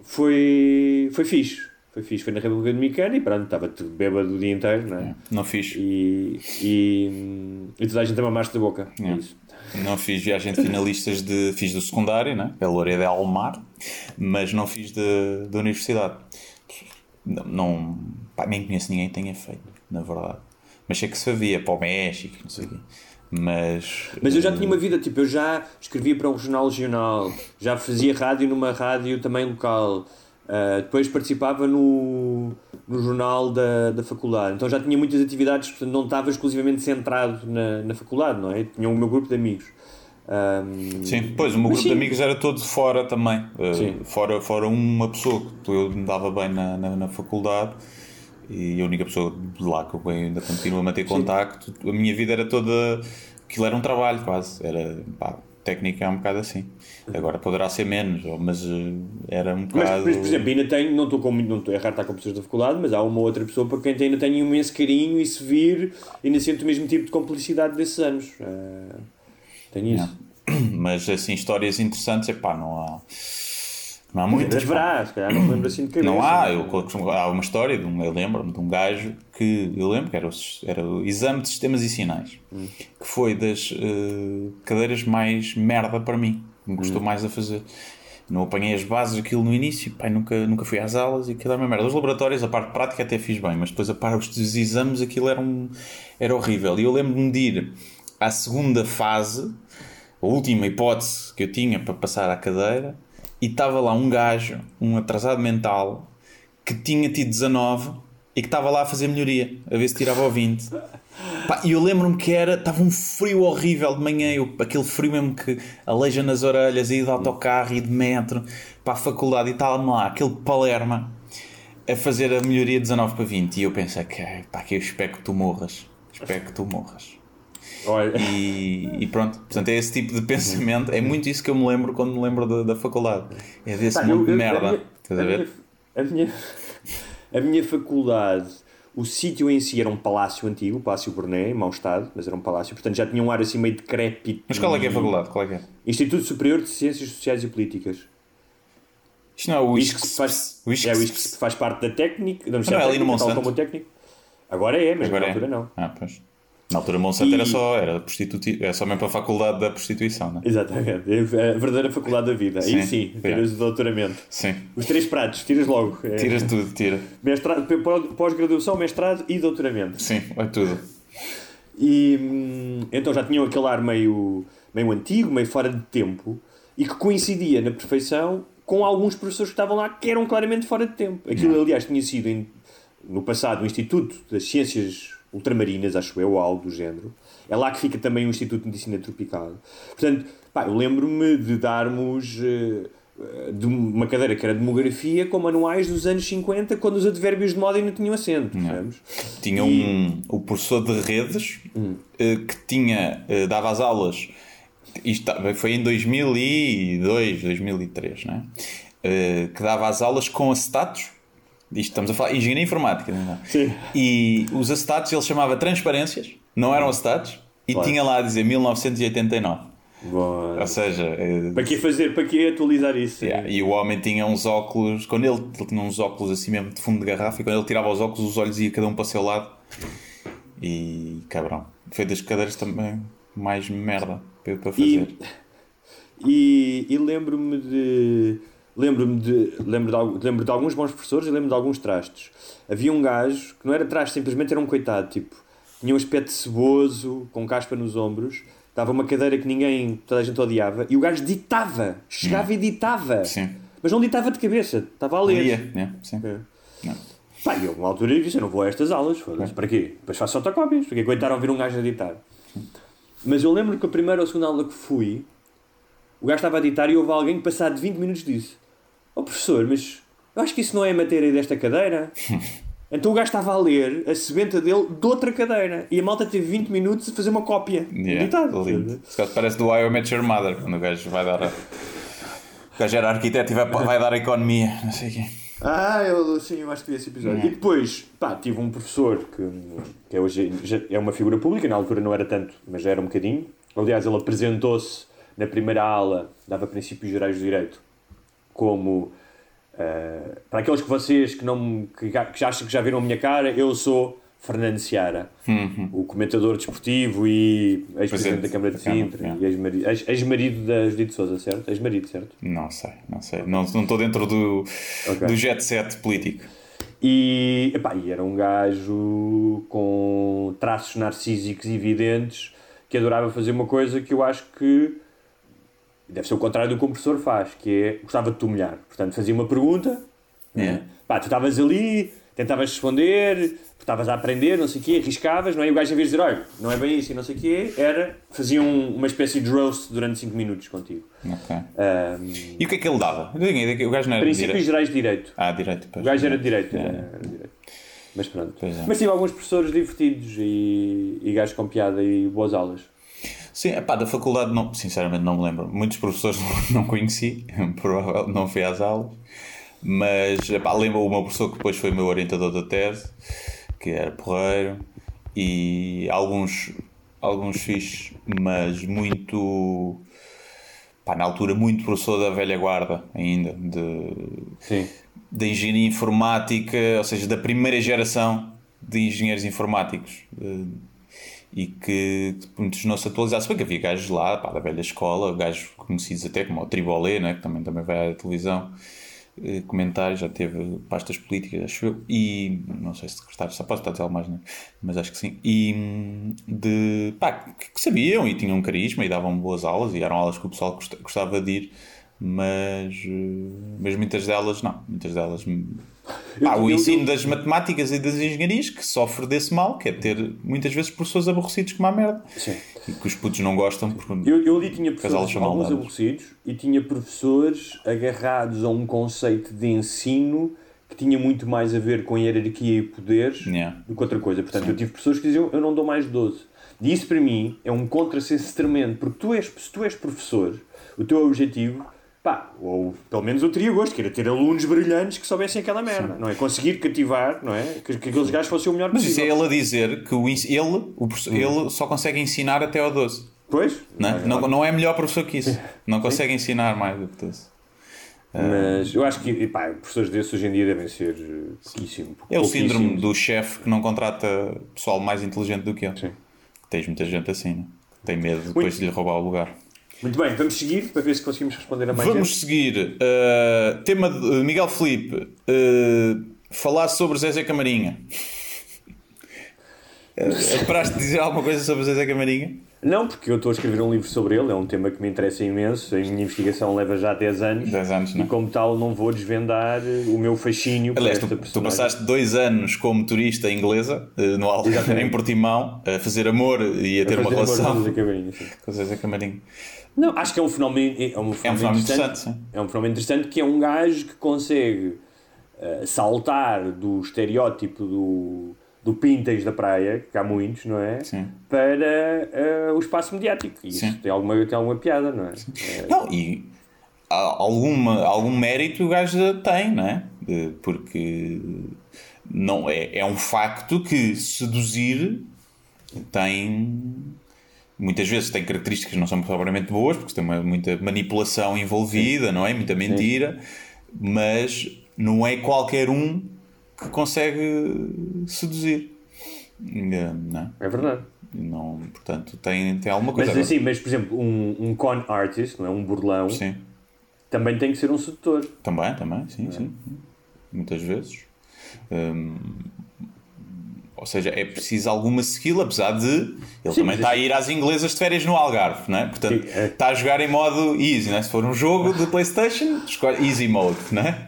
foi, foi fixe. Foi fixe, foi na República Dominicana e pronto, estava tudo bêbado o dia inteiro, não é? Não fiz. E, e, e toda a gente tem uma da boca. É. Isso. Não fiz viagem de finalistas de. Fiz do secundário, né? Pela Loreia de Almar, mas não fiz da universidade. Não, não pá, nem conheço ninguém que tenha feito, na verdade. Mas sei que se havia para o México, não sei o quê. Mas, mas eu já tinha uma vida, tipo, eu já escrevia para um jornal regional, já fazia rádio numa rádio também local, uh, depois participava no, no jornal da, da faculdade. Então já tinha muitas atividades, portanto não estava exclusivamente centrado na, na faculdade, não é? Tinha o meu grupo de amigos. Um, sim, pois o meu grupo sim. de amigos era todo fora também. Uh, fora, fora uma pessoa que eu me dava bem na, na, na, faculdade e a única pessoa de lá que eu ainda continuo a manter contacto. A minha vida era toda. Aquilo era um trabalho quase. Era pá, técnica é um bocado assim. Agora poderá ser menos, mas eh, era um bocado. Mas, por exemplo, ainda tenho, não estou com não estou a errar estar com pessoas da faculdade, mas há uma outra pessoa para quem ainda tenho imenso carinho e se vir, ainda sinto o mesmo tipo de complicidade desses anos. Uh, tenho isso. Não. [clears throat] Mas assim, histórias interessantes, é pá, não há. Não há muitas. Haverá, se calhar não me lembro assim de cabeça. Não há, eu, há uma história, de um, eu lembro-me de um gajo que eu lembro que era o, era o exame de sistemas e sinais, hum. que foi das uh, cadeiras mais merda para mim, me gostou hum. mais a fazer. Não apanhei as bases daquilo no início, pai, nunca, nunca fui às aulas e aquilo era uma merda. Os laboratórios, a parte prática até fiz bem, mas depois a parte dos exames aquilo era, um, era horrível. E eu lembro-me de ir à segunda fase, a última hipótese que eu tinha para passar à cadeira e estava lá um gajo, um atrasado mental, que tinha tido 19 e que estava lá a fazer melhoria, a ver se tirava o 20. e eu lembro-me que era, estava um frio horrível de manhã, eu, aquele frio mesmo que aleija nas orelhas, e de autocarro e de metro para a faculdade e estava lá, aquele palerma a fazer a melhoria de 19 para 20. E eu pensei que, pá, que eu espero que tu morras, espero que tu morras. E, e, pronto, portanto é esse tipo de pensamento, é muito isso que eu me lembro quando me lembro da, da faculdade. É desse mundo de merda. A minha, a, minha, [laughs] a minha faculdade, o sítio em si era um palácio antigo, o Palácio Burné, em mau estado, mas era um palácio, portanto já tinha um ar assim meio decrépito. Mas qual é que é a faculdade? Qual é que é? Instituto Superior de Ciências Sociais e Políticas. Isto não é o que faz, o ISCS. É o ISCS que faz parte da técnica, não, não é ali no Monsanto. como técnico. Agora é, mas Agora na é. altura é. não. Ah, pois. Na altura, Monsanto e... era só, era, prostituti... era só mesmo para a faculdade da prostituição, não é? Exatamente, é a verdadeira faculdade da vida. Sim, Aí sim, tiras o doutoramento. Sim. Os três pratos, tiras logo. É... Tiras tudo, tira. Mestrado, pós-graduação, mestrado e doutoramento. Sim, é tudo. E hum, então já tinham aquele ar meio, meio antigo, meio fora de tempo, e que coincidia na perfeição com alguns professores que estavam lá que eram claramente fora de tempo. Aquilo, aliás, tinha sido no passado o Instituto das Ciências Ultramarinas, acho eu, ou algo do género. É lá que fica também o Instituto de Medicina Tropical. Portanto, pá, eu lembro-me de darmos eh, de uma cadeira que era demografia com manuais dos anos 50, quando os advérbios de moda ainda tinham acento. percebes? Tinha E- um, o professor de redes eh, que tinha, eh, dava as aulas, isto tá- foi em 2002, 2003, não é? Eh, que dava as aulas com acetatos. Isto estamos a falar engenharia informática, não é? Sim. E os acetatos ele chamava transparências, não eram acetatos, e Claro. tinha lá a dizer 1989. Bom, Ou seja, eh, para que fazer? Para que atualizar isso? Yeah, E o homem tinha uns óculos, quando ele, ele tinha uns óculos assim mesmo de fundo de garrafa, e quando ele tirava os óculos, os olhos iam cada um para o seu lado. E cabrão, foi das cadeiras também mais merda para fazer. [laughs] E, e lembro-me de. Lembro-me de, lembro de, lembro de alguns bons professores e lembro de alguns trastes. Havia um gajo que não era traste, simplesmente era um coitado, tipo, tinha um aspecto ceboso, com caspa nos ombros, dava uma cadeira que ninguém, toda a gente odiava, e o gajo ditava, chegava e ditava. Sim. Mas não ditava de cabeça, estava a ler. Lia, né? Sim. É. Pá, e eu, uma altura, eu disse: Eu não vou a estas aulas, foda-se, para quê? Depois faço fotocópias, porque aguentar a ouvir um gajo a ditar. Mas eu lembro que a primeira ou segunda aula que fui, o gajo estava a ditar e houve alguém que, passado 20 minutos, disse: Ó professor, mas eu acho que isso não é a matéria desta cadeira. [laughs] então o gajo estava a ler a sebenta dele de outra cadeira e a malta teve 20 minutos a fazer uma cópia. Yeah, ditado. lindo. Se parece do I Am Met Your Mother, quando o gajo vai dar a... O gajo era arquiteto e vai, vai dar a economia, não sei o quê. Ah, eu, sim, eu acho que vi esse episódio. E depois, pá, tive um professor que, que é hoje é uma figura pública, na altura não era tanto, mas já era um bocadinho. Aliás, ele apresentou-se na primeira aula, dava princípios gerais do direito, como eh, para aqueles que vocês que, não, que, já- que acham que já viram a minha cara, eu sou Fernando Seara, o comentador desportivo e ex-presidente Presidente da Câmara de Sintra yeah. e ex-marido ex- ex-marido da Judite Souza, certo? Ex-marido, certo? Não sei, não sei. Não estou dentro do, Ok. do jet set político. E, epá, e era um gajo com traços narcísicos evidentes que adorava fazer uma coisa que eu acho que deve ser o contrário do que o professor faz, que é gostava de te humilhar. Portanto, fazia uma pergunta, É. pá, tu estavas ali, tentavas responder, estavas a aprender, não sei o quê, arriscavas, não é? E o gajo, em vez de dizer, olha, não é bem isso e não sei o quê, era, fazia um- uma espécie de roast durante 5 minutos contigo. Ok. Ahm, E o que é que ele dava? O gajo não era de princípios direito. gerais de direito. Ah, direito. O pois. gajo era de direito, É. era, era de direito. Mas pronto. É. Mas tive alguns professores divertidos e, e gajos com piada e boas aulas. Sim, epá, da faculdade, não, sinceramente não me lembro. Muitos professores [laughs] não conheci, provavelmente não fui às aulas. Mas epá, lembro o meu professor que depois foi meu orientador da tese, que era porreiro, e alguns, alguns fixes, mas muito. Pá, na altura, muito professor da velha guarda ainda, de, Sim. da engenharia informática, ou seja, da primeira geração de engenheiros informáticos. E que muitos não se atualizaram. Se que havia gajos lá, pá, da velha escola, gajos conhecidos até como o Tribolé, né, que também, também vai à televisão, eh, comentários, já teve pastas políticas, acho eu, e não sei se secretário, só posso estar a dizer mais, né? mas acho que sim. E de pá, que, que sabiam e tinham carisma e davam boas aulas e eram aulas que o pessoal gosta- gostava de ir, mas, eh, mas muitas delas não, muitas delas. Pá, o eu- ensino das matemáticas e das engenharias que sofre desse mal, que é ter muitas vezes professores aborrecidos como a merda Sim. e que os putos não gostam porque Eu, eu ali tinha professores alguns aborrecidos e tinha professores agarrados a um conceito de ensino que tinha muito mais a ver com hierarquia e poderes Yeah. do que outra coisa. Portanto, eu tive pessoas que diziam eu não dou mais de 12. E isso para mim é um contrassenso tremendo, porque tu és, se tu és professor, o teu objetivo, pá, ou pelo menos eu teria gosto, que era ter alunos brilhantes que soubessem aquela merda, não é? Conseguir cativar, não é? Que, que aqueles gajos fossem o melhor Mas isso é possível. ele a dizer que o, ele, o professor- ele só consegue ensinar até ao 12. Pois? Não, é? não, não é melhor professor que isso. [laughs] Não consegue ensinar mais do que 12. Mas eu acho que pá, professores desses hoje em dia devem ser eh, pouquíssimo. É o síndrome do chefe que não contrata pessoal mais inteligente do que ele. Sim. Tens muita gente assim, né? Tem medo depois de lhe roubar o lugar. Muito bem, vamos seguir para ver se conseguimos responder a mais Vamos gente. seguir. uh, tema de uh, Miguel Felipe. uh, falar sobre Zezé Camarinha. Esperaste dizer alguma coisa sobre Zezé Camarinha? Não, porque eu estou a escrever um livro sobre ele, é um tema que me interessa imenso. A minha investigação leva já 10 anos. 10 anos, não E é? como tal, não vou desvendar o meu fascínio Aliás, esta tu, tu passaste dois anos como turista inglesa eh, no Algarve, em [laughs] Portimão, a fazer amor e a ter A uma amor com relação o Zezé Camarinha, sim. com Zezé Camarinho. Não, acho que é um fenómeno, é um fenómeno, fenómeno interessante. interessante. É um fenómeno interessante que é um gajo que consegue eh, saltar do estereótipo do, do Pintas da praia, que há muitos, não é? Sim. Para eh, o espaço mediático. E isso Sim. tem alguma, tem alguma piada, não é? Eh, Não, e alguma, algum mérito o gajo tem, não é? Porque não, é, é um facto que seduzir tem. Muitas vezes tem características que não são propriamente boas, porque tem uma, muita manipulação envolvida, não é? Muita mentira, mas não é qualquer um que consegue seduzir. Não é? é verdade. Não, portanto, tem, tem alguma coisa. Mas assim, mas por exemplo, um, um con artist, não é? Um burlão, Sim. também tem que ser um sedutor. Também, também, sim, sim. Muitas vezes. Hum, ou seja, é preciso alguma skill, apesar de ele Sim, também está a ir às inglesas de férias no Algarve, não é? Portanto, Sim, é. está a jogar em modo easy, não é? Se for um jogo de Playstation, escolhe easy mode, não é?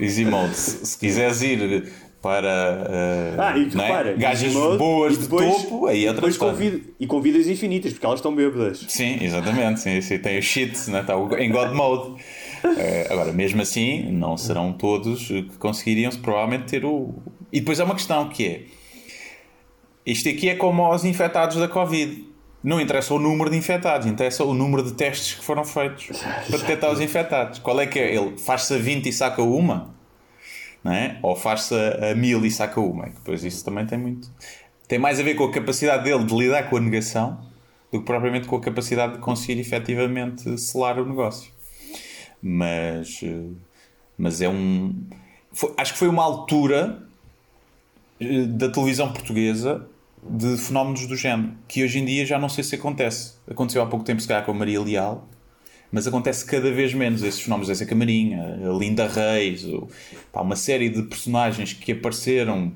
Easy mode. Se, se quiseres ir para uh, Ah, e tu é? gajas mode, boas e de depois- topo, aí é outra depois história. convida, e convidas infinitas, porque elas estão bêbadas. Sim, exatamente. Sim, sim, tem o shit, né? está em God Mode. Eh, agora, mesmo assim, não serão todos que conseguiriam provavelmente ter o. E depois há uma questão que é: isto aqui é como aos infectados da Covid. Não interessa o número de infectados, interessa o número de testes que foram feitos para detectar os infectados. Qual é que é? Ele faz-se a 20 e saca uma? É? Ou faz-se a a 1000 e saca uma? Depois isso também tem muito. Tem mais a ver com a capacidade dele de lidar com a negação do que propriamente com a capacidade de conseguir efetivamente selar o negócio. Mas, eh, mas é um. foi- acho que foi uma altura eh, da televisão portuguesa de fenómenos do género que hoje em dia já não sei se acontece. Aconteceu há pouco tempo, se calhar, com a Maria Leal, mas acontece cada vez menos esses fenómenos. Essa Camarinha, a Linda Reis, ou, pá, uma série de personagens que apareceram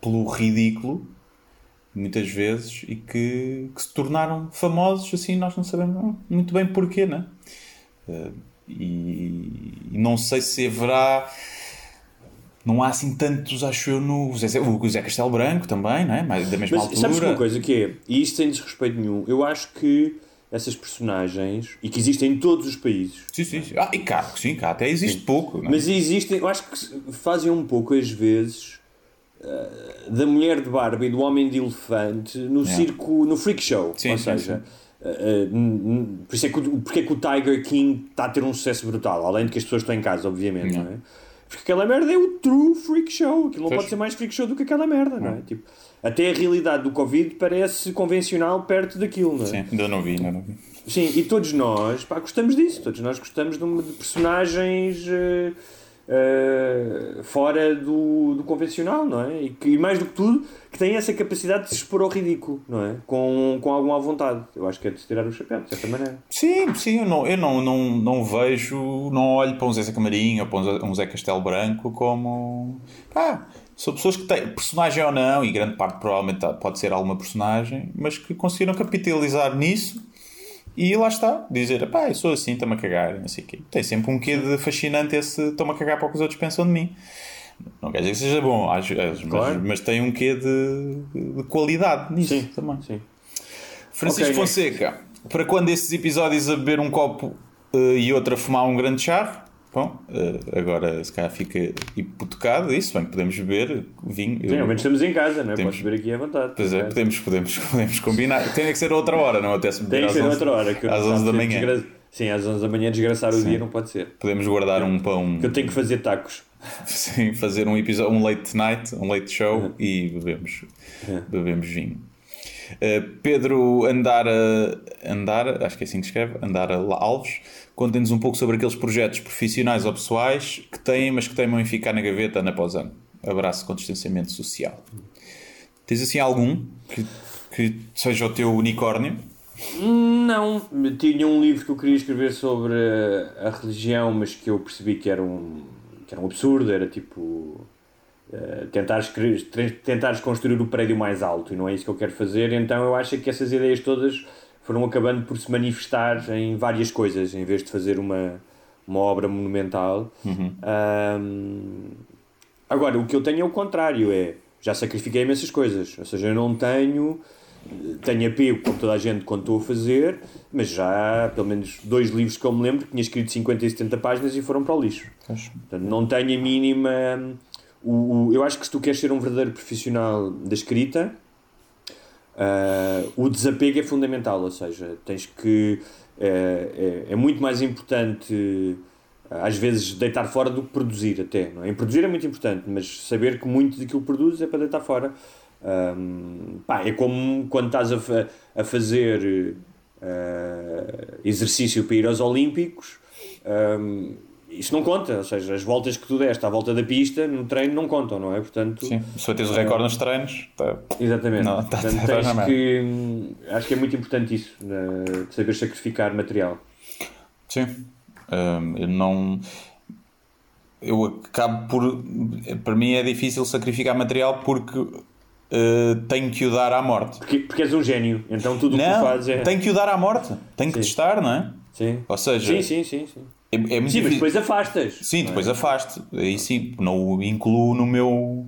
pelo ridículo muitas vezes e que, que se tornaram famosos assim nós não sabemos muito bem porquê né Eh, e, e não sei se haverá não há assim tantos acho eu no Zé, o Zé Castelo Branco também não é? Mais- da mesma Mas altura sabes uma coisa que é, e isto sem desrespeito nenhum, eu acho que essas personagens, e que existem em todos os países, sim, sim, sim. Ah, e cá, sim, cá até existe pouco não é? mas existem, eu acho que fazem um pouco às vezes eh, da mulher de barba e do homem de elefante no Yeah. circo, no freak show. Sim, Ou sim, seja, eh, eh, n- por isso é que, o- porque é que o Tiger King está a ter um sucesso brutal, além de que as pessoas estão em casa, obviamente, Yeah. não é? Porque aquela merda é o true freak show. Aquilo não pode ser mais freak show do que aquela merda, não é? Tipo, até a realidade do Covid parece convencional perto daquilo, não é? sim, ainda não vi ainda não vi Sim, e todos nós pá, gostamos disso, todos nós gostamos de, uma- de personagens eh, eh, fora do, do convencional, não é? E, que, e mais do que tudo, que têm essa capacidade de se expor ao ridículo, não é? Com, com alguma vontade. Eu acho que é de se tirar o chapéu, de certa maneira. Sim, sim, eu não, eu não, não, não vejo, não olho para um Zé Camarinho ou para um Zé- Castelo Branco como. Pá, são pessoas que têm personagem ou não, e grande parte provavelmente pode ser alguma personagem, mas que conseguiram capitalizar nisso e lá está, dizer, pá, eu sou assim, estou-me a cagar, não sei o quê. Tem sempre um quê de fascinante esse estou-me a cagar para o que os outros pensam de mim. Não quer dizer que seja bom, Claro. mas, mas tem um quê de, de qualidade nisso Sim, também. sim. Francisco Ok, Fonseca, para quando esses episódios a beber um copo eh, e outro a fumar um grande charro? Bom, eh, agora se calhar fica hipotecado isso, bem, podemos beber vinho. Sim, ao menos estamos em casa, não é? Temos- Podes ver aqui à vontade. Pois é, podemos, podemos, [laughs] podemos combinar. Tem que ser outra hora, não até se Tem beber que ser 11, outra hora. Que eu às não 11 da manhã. desgra- Sim, às 11 da manhã desgraçar o dia não pode ser. Podemos guardar um pão, Que eu tenho que fazer tacos. [laughs] sim, fazer um episódio, um late night, um late show Uhum. e bebemos, bebemos vinho. Uh, Pedro Andara, Andara, acho que é assim que escreve, Andara Alves, conta-nos um pouco sobre aqueles projetos profissionais ou pessoais que têm, mas que teimam em ficar na gaveta ano após ano. Abraço com distanciamento social. Tens assim algum que, que seja o teu unicórnio? Não, tinha um livro que eu queria escrever sobre a religião, mas que eu percebi que era um, que era um absurdo, era tipo. Uh, tentares, cre- tentares construir o prédio mais alto e não é isso que eu quero fazer, então eu acho que essas ideias todas foram acabando por se manifestar em várias coisas, em vez de fazer uma, uma obra monumental. Um, agora, o que eu tenho é o contrário, é já sacrifiquei imensas coisas, ou seja, eu não tenho tenho apego como toda a gente quando estou a fazer, mas já há pelo menos dois livros que eu me lembro que tinha escrito 50 e 70 páginas e foram para o lixo. Portanto, não tenho a mínima. O, o- eu acho que se tu queres ser um verdadeiro profissional da escrita, ah, o desapego é fundamental, ou seja, tens que. É, é, é muito mais importante às vezes deitar fora do que produzir até, não é? Produzir é muito importante, mas saber que muito daquilo que produzes é para deitar fora. Ahm, pá, é como quando estás a, a fazer ah, exercício para ir aos Olímpicos, isso não conta, ou seja, as voltas que tu deste à volta da pista no treino não contam, não é? Portanto, Sim, se bateres o recorde nos treinos, tá. Exatamente. Não, tá- Portanto, tá merda. que, hum, acho que é muito importante isso, né, de saber sacrificar material. Sim. Hum, eu não. Eu acabo por. Para mim é difícil sacrificar material porque uh, tenho que o dar à morte. Porque, porque és um gênio, então tudo o que tu fazes é. tenho que o dar à morte. Tenho que testar, não é? Sim. Ou seja, Sim, sim, sim. sim. É, é muito Sim, mas difícil. depois afastas. Sim, não é? depois afaste. Aí sim, não o incluo no meu.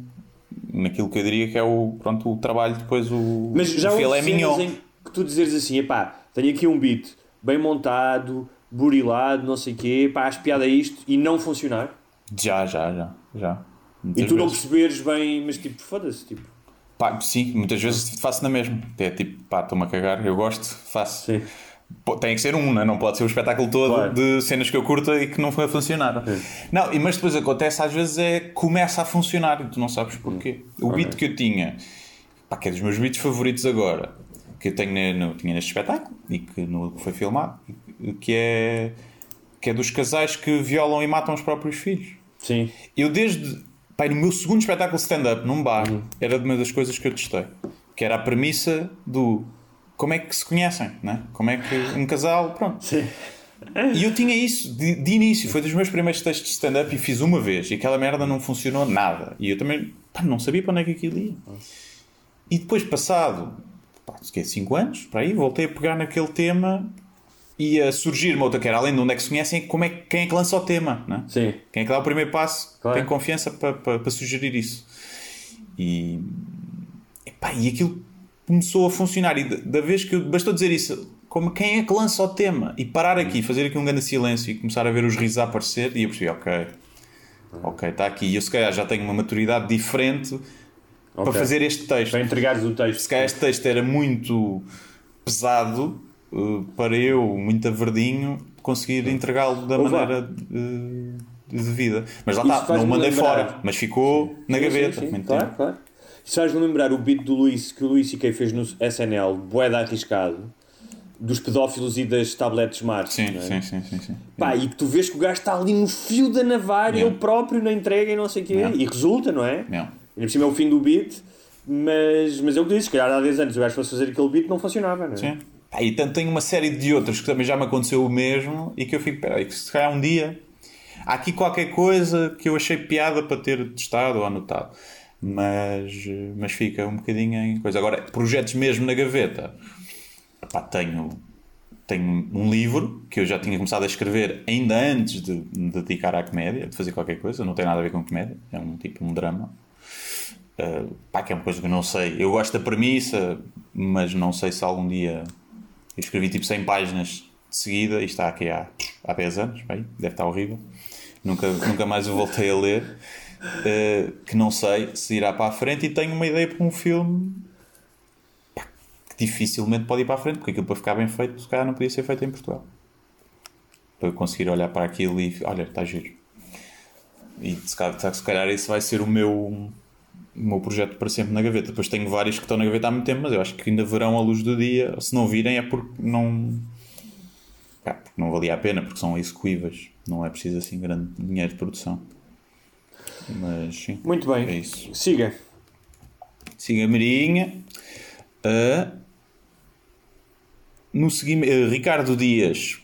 naquilo que eu diria que é o, pronto, o trabalho, depois o, Mas já o filé mignon. em que tu dizeres assim, epá, tenho aqui um beat bem montado, burilado, não sei o quê, pá, espiado a isto e não funcionar. Já, já, já. já. E tu não vezes. perceberes bem, mas tipo, foda-se, tipo. Pá, sim, muitas vezes faço na mesma. É tipo, pá, estou-me a cagar, eu gosto, faço. Sim. Tem que ser um, né? não pode ser o espetáculo todo Claro. de cenas que eu curta e que não foi a funcionar. Não, e- mas depois acontece às vezes é começa a funcionar e tu não sabes porquê. O beat que eu tinha, pá, que é dos meus beats favoritos agora, que eu tenho no, tinha neste espetáculo e que no, foi filmado, que é, que é dos casais que violam e matam os próprios filhos. Sim. Eu desde. Pai, no meu segundo espetáculo stand-up num bar, era uma das coisas que eu testei. Que era a premissa do como é que se conhecem, né? Como é que um casal, pronto. Sim. E eu tinha isso de, de início, foi dos meus primeiros testes de stand-up e fiz uma vez e aquela merda não funcionou nada. E eu também pá, não sabia para onde é que aquilo ia. E depois, passado 5 anos, para aí, voltei a pegar naquele tema e a surgir uma outra que era além de onde é que se conhecem, como é, que- quem é que lança o tema, né? Sim. Quem é que dá o primeiro passo Claro. tem confiança para, para, para sugerir isso. E, epá, e aquilo começou a funcionar. E da, vez que eu, bastou dizer isso, como quem é que lança o tema? E parar aqui, fazer aqui um grande silêncio e começar a ver os risos a aparecer. E eu percebi, ok, ok, está aqui. E eu se calhar já tenho uma maturidade diferente para Ok. fazer este texto. Para entregares o texto. Se calhar este texto era muito pesado uh, para eu, muito verdinho, conseguir entregá-lo da maneira uh, devida. Mas lá está, não o mandei lembrar- fora, mas ficou na Sim, gaveta. sim, sim, muito claro, tempo. claro. Isso faz-me lembrar o beat do Luís, que o Luís C.K. fez no SNL, boeda arriscado, dos pedófilos e das tabletes Marte. Sim, é? sim, sim, sim, sim. Pá, e que tu vês que o gajo está ali no fio da navalha, Yeah. ele próprio na entrega e não sei o quê, Yeah. e resulta, não é? Yeah. E por cima é o fim do beat, mas, mas é o que disse, se calhar há 10 anos o gajo fosse fazer aquele beat não funcionava, não é? Sim. Pá, e tanto tem uma série de outros que também já me aconteceu o mesmo e que eu fico, peraí, que se calhar um dia há aqui qualquer coisa que eu achei piada para ter testado ou anotado. Mas, mas fica um bocadinho em coisa. Agora, projetos mesmo na gaveta, pá, tenho, tenho um livro que eu já tinha começado a escrever ainda antes de me dedicar à comédia, de fazer qualquer coisa, não tem nada a ver com comédia, é um tipo um drama. Uh, pá, que é uma coisa que eu não sei. Eu gosto da premissa, mas não sei se algum dia. Eu escrevi tipo 100 páginas de seguida e está aqui há, há 10 anos, bem, deve estar horrível. Nunca, nunca mais o voltei a ler. Uh, que não sei se irá para a frente e tenho uma ideia para um filme pá, que dificilmente pode ir para a frente, porque aquilo para ficar bem feito, se calhar não podia ser feito em Portugal. Para eu conseguir olhar para aquilo e olha, está giro. E se calhar, se calhar esse vai ser o meu, o meu projeto para sempre na gaveta. Depois tenho vários que estão na gaveta há muito tempo, mas eu acho que ainda verão a luz do dia. Se não virem é porque não. pá, porque não valia a pena, porque são execuíveis. Não é preciso assim grande dinheiro de produção. Mas sim. Muito bem. É isso. Siga. Siga Marinha. Ah, no seguimento, ah, Ricardo Dias.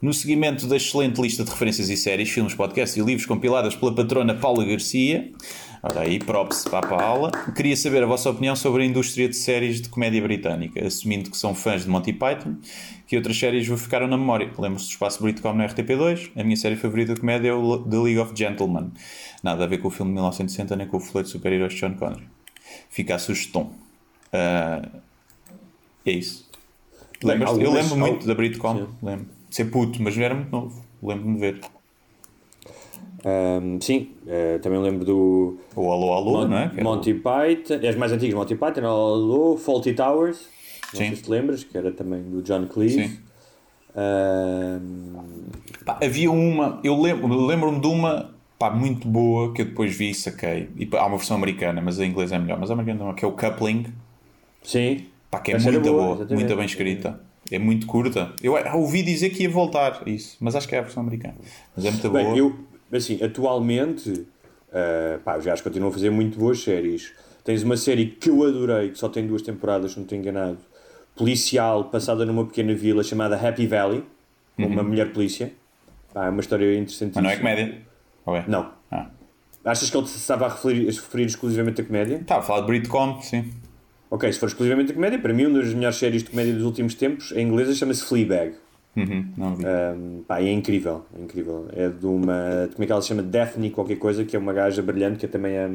No seguimento da excelente lista de referências e séries, filmes, podcasts e livros compiladas pela patrona Paula Garcia, Ora aí, props para a Paula. Queria saber a vossa opinião sobre a indústria de séries de comédia britânica, assumindo que são fãs de Monty Python, que outras séries vos ficaram na memória. Lembro-se do Espaço Britcom na RTP2, a minha série favorita de comédia é o The League of Gentlemen. Nada a ver com o filme de 1960 nem com o folheto de super-heróis de Sean Connery. Fica a sugestão. Ah, é isso. Lembras-te? Eu lembro muito da Britcom, Sim. lembro. De ser puto, mas era muito novo. Lembro-me de ver. Ahm, sim, eh, também lembro do O Alô Alô, Mon- não é? Que Monty Python, é as mais antigas, Monty Python, Alô, Faulty Towers, não Sim. sei se te lembras, que era também do John Cleese. Sim. Ahm, Pá, havia uma, eu lembro- lembro-me de uma pá, muito boa que eu depois vi e saquei. E, pá, há uma versão americana, mas a inglesa é melhor. Mas a americana não, que é o Coupling, sim, pá, que é muito boa, boa, muito bem escrita. É muito curta. Eu ouvi dizer que ia voltar isso, mas acho que é a versão americana. Mas é muito boa. Bem, eu, assim, atualmente, ah, pá, os gajos continuam a fazer muito boas séries. Tens uma série que eu adorei, que só tem duas temporadas, não estou enganado, policial, passada numa pequena vila chamada Happy Valley, com uma mulher polícia. Pá, é uma história interessantíssima. Uhum. Mas não é comédia? É? Não. Ah. Achas que ele estava a referir, a referir exclusivamente a comédia? Estava a falar de Britcom, sim. Ok, se for exclusivamente a comédia, para mim, uma das melhores séries de comédia dos últimos tempos, em inglesa, chama-se Fleabag. Uhum, não vi. Um, pá, é incrível, é incrível. É de uma. Como é que ela se chama? Daphne, qualquer coisa, que é uma gaja brilhante, que é também a,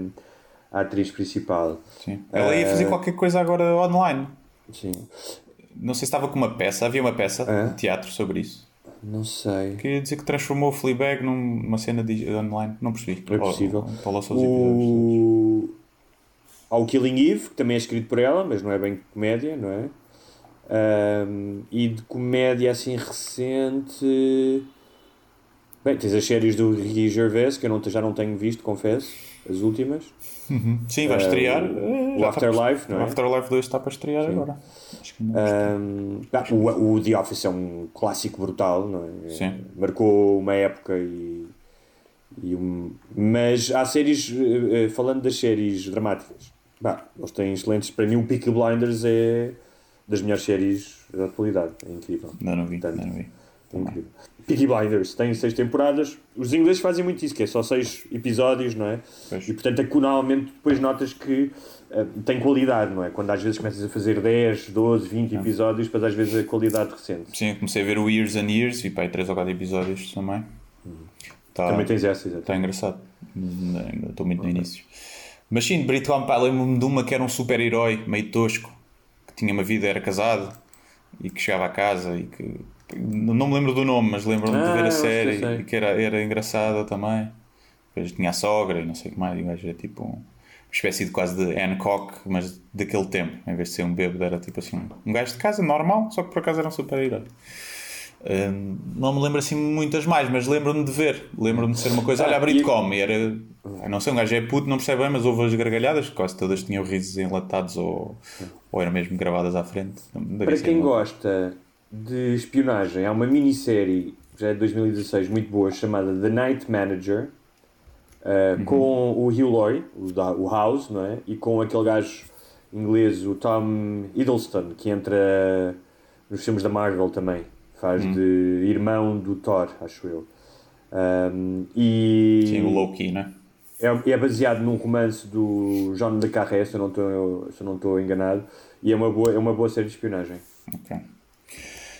a atriz principal. sim. Ela ia fazer eh, qualquer coisa agora online. Sim. Não sei se estava com uma peça, havia uma peça Ah. de teatro sobre isso. Não sei. Queria dizer que transformou o Fleabag numa cena de, online. Não percebi. É possível. Ou- ou Falou só os episódios. O... Há o Killing Eve, que também é escrito por ela, mas não é bem comédia, não é? Um, e de comédia assim recente. Bem, tens as séries do Ricky Gervais, que eu não, já não tenho visto, confesso, as últimas. Sim, vai estrear. o Eh, já Afterlife, está, não é? O Afterlife 2 está para estrear agora. Acho que. Um, pá, o, o The Office é um clássico brutal, não é? Sim. Marcou uma época e. e um, mas há séries, eh, eh, falando das séries dramáticas, pá, eles têm excelentes. Para mim, o Peaky Blinders é das melhores séries da atualidade, é incrível. Ainda não vi. Portanto, Ainda não vi. é incrível. Peaky Blinders tem seis temporadas. Os ingleses fazem muito isso, que é só seis episódios, não é? Pois. E portanto, acualmente depois notas que eh, tem qualidade, não é? Quando às vezes começas a fazer 10, 12, 20 episódios, depois às vezes a qualidade recente. Sim, comecei a ver o Years and Years e pá, 3 ou 4 episódios também. Está Também tens essa, exato. tá engraçado. Ainda estou muito no início. Mas sim, de Britcom, lembro-me de uma que era um super-herói, meio tosco, que tinha uma vida, era casado e que chegava a casa e que. Não me lembro do nome, mas lembro-me de Ah, ver a eu série sei. e que era, era engraçada também. Depois tinha a sogra e não sei o que mais. E o gajo era tipo um- uma espécie de quase de Hancock, mas daquele tempo. Em vez de ser um bêbado, era tipo assim um gajo de casa normal, só que por acaso era um super-herói. Hum, não me lembro assim muitas mais, mas lembro-me de ver. Lembro-me de ser uma coisa. Ah, Olha, a e- Britcom e era. Não sei, um gajo é puto, não percebe bem, mas houve as gargalhadas, quase todas tinham risos enlatados ou, ou eram mesmo gravadas à frente. Para quem uma- gosta de espionagem, há uma minissérie, já é de 2016, muito boa, chamada The Night Manager, uh, Uhum. com o Hugh Laurie, o, da- o House, não é? E com aquele gajo inglês, o Tom Hiddleston, que entra nos filmes da Marvel também. Faz Uhum. de irmão do Thor, acho eu. Um, e Sim, o Loki, né? é, é baseado num romance do John Le Carré, se eu não estou enganado, e é uma boa, é uma boa série de espionagem. Ok.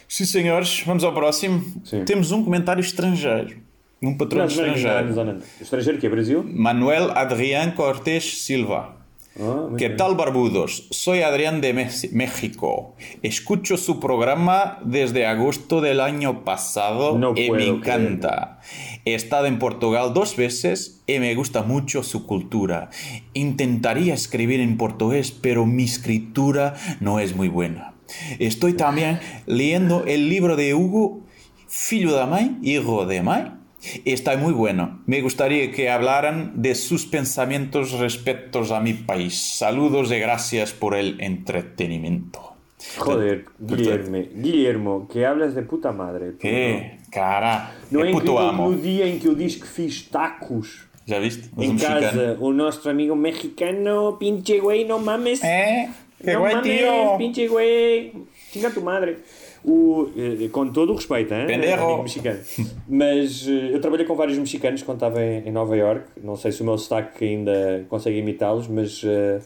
Sim, senhores, vamos ao próximo. Sim. Temos um comentário estrangeiro. Um patrão Não, não, não, estrangeiro. não. Estrangeiro que é Brasil? Manuel Adrián Cortés Silva. Ah, ¿Qué tal, barbudos? Soy Adrián de México. Escucho su programa desde agosto del año pasado No y me encanta. He estado en Portugal dos veces y me gusta mucho su cultura. Intentaría escribir en portugués, pero mi escritura no es muy buena. Estoy también leyendo el libro de Hugo, Filho da Mãe, Hijo de Mãe. Está muy bueno. Me gustaría que hablaran de sus pensamientos respecto a mi país. Saludos y gracias por el entretenimiento. Joder, Guilherme, Guilhermo, que hablas de puta madre. ¿Qué? Cara, Não é puto amo. no dia em que eu disse que fiz tacos ¿Ya viste? Los em mexicanos. casa, o nosso amigo mexicano, pinche güey, no mames. ¿Eh? ¡Qué no guay, mames, tío! pinche güey. Chinga tu madre. O, eh, com todo o respeito, hein? Pendejo. mexicano. Mas eh, eu trabalhei com vários mexicanos quando estava em, em Nova York. Não sei se o meu sotaque ainda consegue imitá-los, mas eh,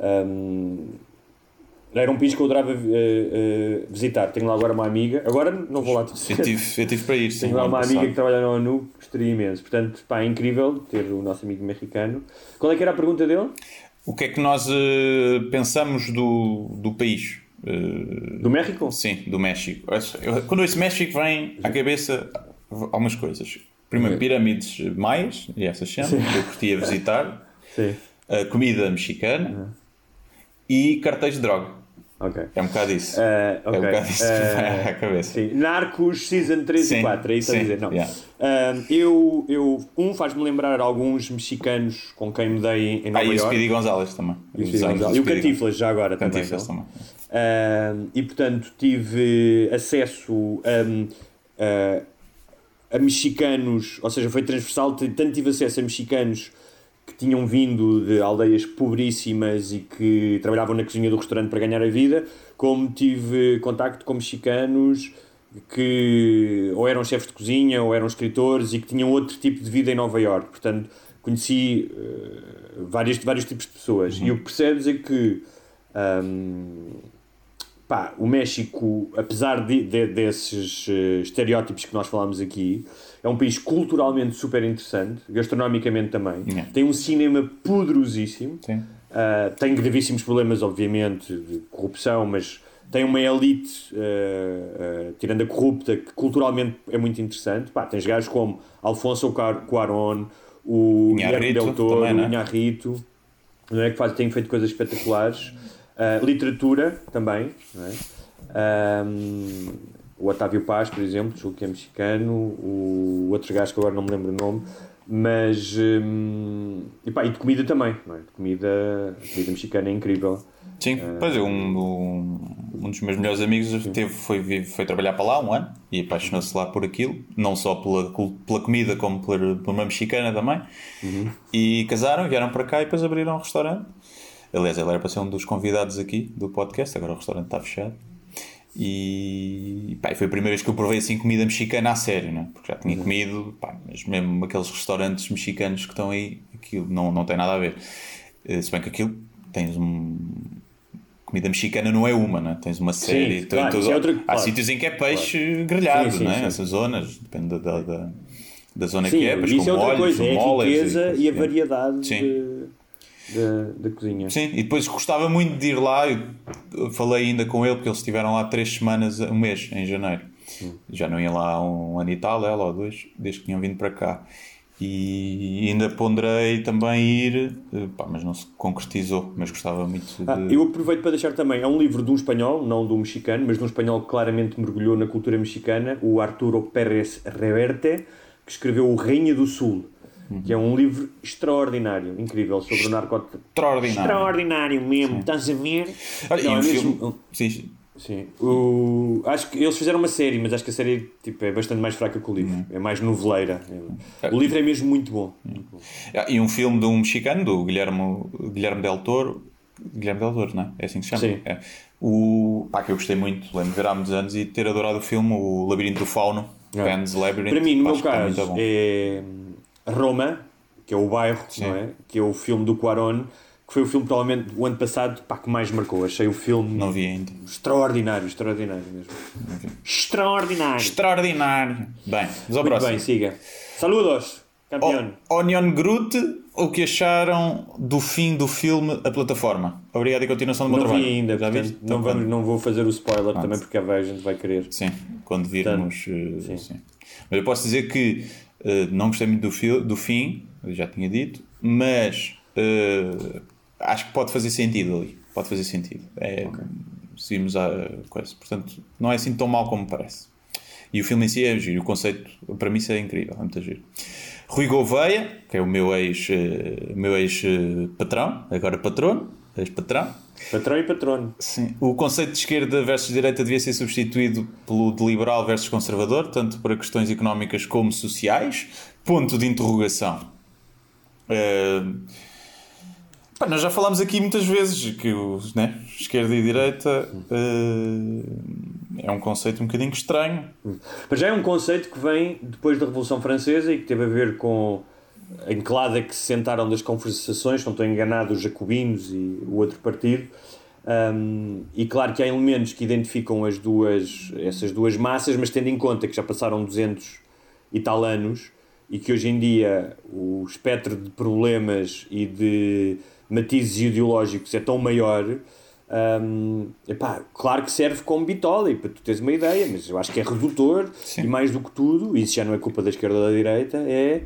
um, era um país que eu adorava eh, eh, visitar. Tenho lá agora uma amiga. Agora não vou lá. Eu tive, eu tive para ir, sim. Tenho lá uma amiga passado. que trabalha na ONU, gostaria imenso. Portanto, pá, é incrível ter o nosso amigo mexicano. Qual é que era a pergunta dele? O que é que nós pensamos do, do país? Eh, Do México? Sim, do México. Eu- Quando ouço México, vem à cabeça algumas coisas. Primeiro, pirâmides maias, e essas cenas, que eu curtia [laughs] visitar. Sim. A comida mexicana e cartéis de droga. Ok. É um bocado isso. Eh, ok. É um bocado isso que vai à cabeça. Sim. Narcos Season 3 Sim, e 4, é isso a sim, dizer? Não. yeah. Ah, eu, eu, um faz-me lembrar alguns mexicanos com quem me dei em, em Ah, Nova e o York. Speedy Gonzalez também. E o Gonzalez. E o Cantiflas já agora também. Cantiflas também. Ah, e portanto tive acesso a, a, a mexicanos, ou seja, foi transversal, tanto tive acesso a mexicanos que tinham vindo de aldeias pobríssimas e que trabalhavam na cozinha do restaurante para ganhar a vida, como tive contacto com mexicanos que ou eram chefes de cozinha ou eram escritores e que tinham outro tipo de vida em Nova York. Portanto, conheci eh, vários, vários tipos de pessoas. E o que percebes é que hum, pá, o México, apesar de, de- desses eh, estereótipos que nós falámos aqui, é um país culturalmente super interessante, gastronomicamente também. Tem um cinema poderosíssimo. Sim. Uh, tem gravíssimos problemas, obviamente, de corrupção, mas tem uma elite, uh, uh, tirando a corrupta, que culturalmente é muito interessante. Pá, tens gajos como Alfonso Cuar- Cuarón, o Guilherme Del Toro, também, o né? Inharrito, não é? que faz, têm feito coisas espetaculares. Uh, literatura também, é? Um, o Otávio Paz, por exemplo, julgo que é mexicano, o outro gajo que agora não me lembro o nome, mas hum, e, pá, e de comida também, não é? De comida, comida mexicana é incrível. Sim, pois é, um, um, um dos meus melhores amigos teve, foi, foi trabalhar para lá um ano e apaixonou-se lá por aquilo, não só pela, pela comida, como por, por uma mexicana também. E casaram, vieram para cá e depois abriram um restaurante. Aliás, ele era para ser um dos convidados aqui do podcast, agora o restaurante está fechado. E pá, foi a primeira vez que eu provei assim comida mexicana a sério, né? porque já tinha comido, pá, mas mesmo aqueles restaurantes mexicanos que estão aí, aquilo não, não tem nada a ver. Eh, Se bem que aquilo tens um. Comida mexicana não é uma, né? tens uma série. tu- claro, tu- é outra- há claro. sítios em que é peixe grelhado, Sim, sim, né? sim. essas zonas, depende da, da, da, zona Sim, que é, mas com é molhos, coisa, é a riqueza e a sim. variedade Sim. de- da, da cozinha. Sim, e depois gostava muito de ir lá. Eu falei ainda com ele porque eles estiveram lá três semanas, um mês, em janeiro. Já não ia lá há um ano e tal, ela ou dois, desde que tinham vindo para cá. E ainda ponderei também ir, eh, pá, mas não se concretizou. Mas gostava muito de. Ah, eu aproveito para deixar também, é um livro de um espanhol, não de um mexicano, mas de um espanhol que claramente mergulhou na cultura mexicana, o Arturo Pérez Reverte, que escreveu O Rainha do Sul, que é um livro extraordinário, incrível, sobre o narcotráfico. Extraordinário. Extraordinário mesmo, estás a ver? Olha, Não, é mesmo- filme. Sim, Sim. O... Acho que eles fizeram uma série, mas acho que a série tipo, é bastante mais fraca que o livro. É mais noveleira. O livro é mesmo muito bom. Ah, E um filme de um mexicano, do Guilherme, Guilherme Del Toro. Guilherme Del Toro, não é? É assim que se chama? Sim. É. O, pá, que eu gostei muito, lembro de ver há muitos anos e ter adorado o filme, o Labirinto do Fauno, Ah. Pan's Labyrinth. Para mim, no meu caso, é Roma, que é o bairro, não é? Que é o filme do Quaron, que foi o filme provavelmente o ano passado pá, que mais marcou. Achei o filme Não vi ainda. extraordinário, extraordinário mesmo. Extraordinário. Extraordinário. Bem, vamos ao Muito próximo. bem, siga. Saludos, campeão. O- Onion Groot, o que acharam do fim do filme A Plataforma? Obrigado e continuação do bom não trabalho. vi ainda, Já portanto, não, Então, vamos, quando- não vou fazer o spoiler também porque a gente vai querer. Sim, quando virmos. eh, sim. sim. Mas eu posso dizer que eh, não gostei muito do, do fim, já tinha dito, mas eh, acho que pode fazer sentido ali. Pode fazer sentido. É, Seguimos a coisa. Portanto, não é assim tão mal como parece. E o filme em si é giro. O conceito, para mim, isso é incrível. É muito giro. Rui Gouveia, que é o meu ex-patrão, meu ex, eh, patrão, agora patrono, ex-patrão. Patrão e patrono. Sim. O conceito de esquerda versus direita devia ser substituído pelo de liberal versus conservador, tanto para questões económicas como sociais. Ponto de interrogação. Eh, pá, nós já falámos aqui muitas vezes que o, né, esquerda e direita. eh, é um conceito um bocadinho estranho. Mas já é um conceito que vem depois da Revolução Francesa e que teve a ver com a enclada que se sentaram das conversações, não estou enganado, os jacobinos e o outro partido. Um, e claro que há elementos que identificam as duas, essas duas massas, mas tendo em conta que já passaram 200 e tal anos e que hoje em dia o espectro de problemas e de matizes ideológicos é tão maior, um, epá, claro que serve como bitola e para tu teres uma ideia, mas eu acho que é redutor Sim. e mais do que tudo, e isso já não é culpa da esquerda ou da direita, é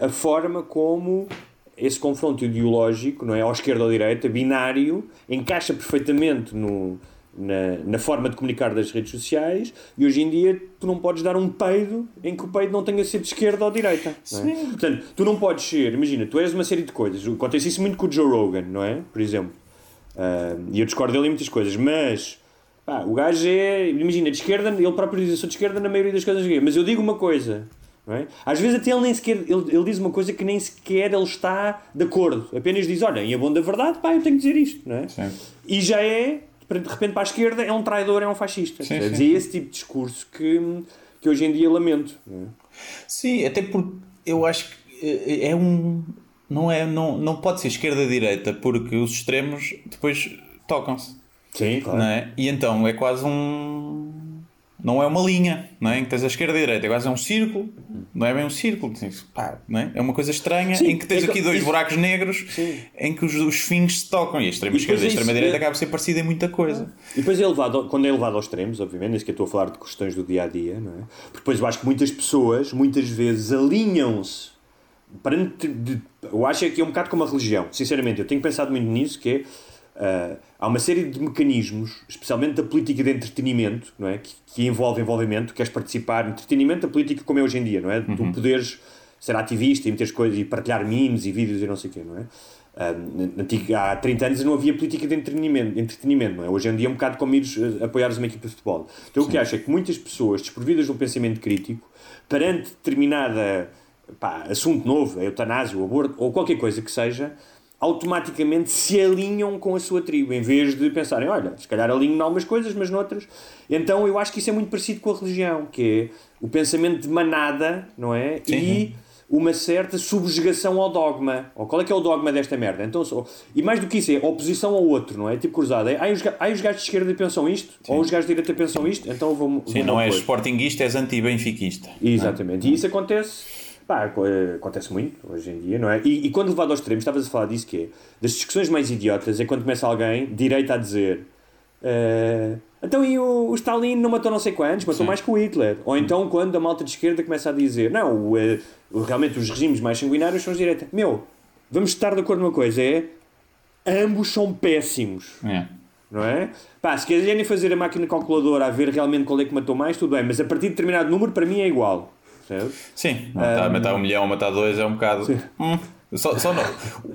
a forma como esse confronto ideológico, não é, ou esquerda ou direita, binário, encaixa perfeitamente no, na, na forma de comunicar das redes sociais e hoje em dia tu não podes dar um peido em que o peido não tenha sido de esquerda ou direita. Não é? Portanto, tu não podes ser, imagina, tu és uma série de coisas. Acontece isso muito com o Joe Rogan, não é? Por exemplo. Uh, e eu discordo dele em muitas coisas, mas pá, o gajo é, imagina, de esquerda, ele próprio diz eu sou de esquerda na maioria das coisas é, mas eu digo uma coisa. É? Às vezes até ele nem sequer ele, ele diz uma coisa que nem sequer ele está de acordo, apenas diz: Olha, em a bom da verdade, pá, eu tenho que dizer isto, não é? Sim. E já é, de repente para a esquerda, é um traidor, é um fascista. Sim, sim. dizer, esse tipo de discurso que, que hoje em dia lamento. É? Sim, até porque eu acho que eh, é um. Não, é, não, não pode ser esquerda-direita, porque os extremos depois tocam-se. Sim, claro. É? E então é quase um. Não é uma linha, não é? Em que tens a esquerda e a direita, é quase um círculo, não é bem um círculo, tens- pá, não é? é uma coisa estranha Sim, em que tens é que- aqui dois isso- buracos negros Sim. em que os, os fins se tocam e a extrema E esquerda e a é extrema isso, direita é- acaba por ser parecida em muita coisa. E depois é levado, ao- quando é levado aos extremos, obviamente, nem sequer estou a falar de questões do dia a dia, não é? Porque depois eu acho que muitas pessoas, muitas vezes, alinham-se. perante de- Eu acho que é um bocado como a religião, sinceramente. Eu tenho pensado muito nisso, que é. Ah, há uma série de mecanismos, especialmente da política de entretenimento, não é? que, que envolve envolvimento, queres participar, entretenimento, a política como é hoje em dia, não é? Tu poderes ser ativista e meter coisas e partilhar memes e vídeos e não sei o quê, não é? Antigo- há 30 anos não havia política de entretenimento, entretenimento não é? Hoje em dia é um bocado como ires eh, apoiares uma equipa de futebol. Então o que acho é que muitas pessoas desprovidas de um pensamento crítico, perante determinada pá, assunto novo, a eutanásia, o aborto, ou qualquer coisa que seja, automaticamente se alinham com a sua tribo, em vez de pensarem, olha, se calhar alinho em algumas coisas, mas noutras. Então eu acho que isso é muito parecido com a religião, que é o pensamento de manada, não é? Sim, e sim. uma certa subjugação ao dogma. Ou qual é que é o dogma desta merda? Então, só- e mais do que isso, é oposição ao outro, não é? Tipo cruzada. É, ai, os, ga- ai, os gajos de esquerda pensam isto, ou os gajos de direita pensam isto, então vou Sim, não és sportinguista, és anti-benfiquista. Exatamente. E isso acontece, pá, co- acontece muito hoje em dia, não é? E, e quando levado ao extremo, estavas a falar disso que é, das discussões mais idiotas é quando começa alguém, direita, a dizer eh, então e o, o Stalin não matou não sei quantos, matou Sim. mais que o Hitler. Ou então quando a malta de esquerda começa a dizer não, o, eh, o- realmente os regimes mais sanguinários são os de direita. Meu, vamos estar de acordo numa coisa, é ambos são péssimos É. não é? Pá, se quiserem fazer a máquina calculadora a ver realmente qual é que matou mais, tudo bem, mas a partir de determinado número, para mim é igual. Certo? Sim, matar, matar um milhão, matar dois é um bocado. Hum, só, só não-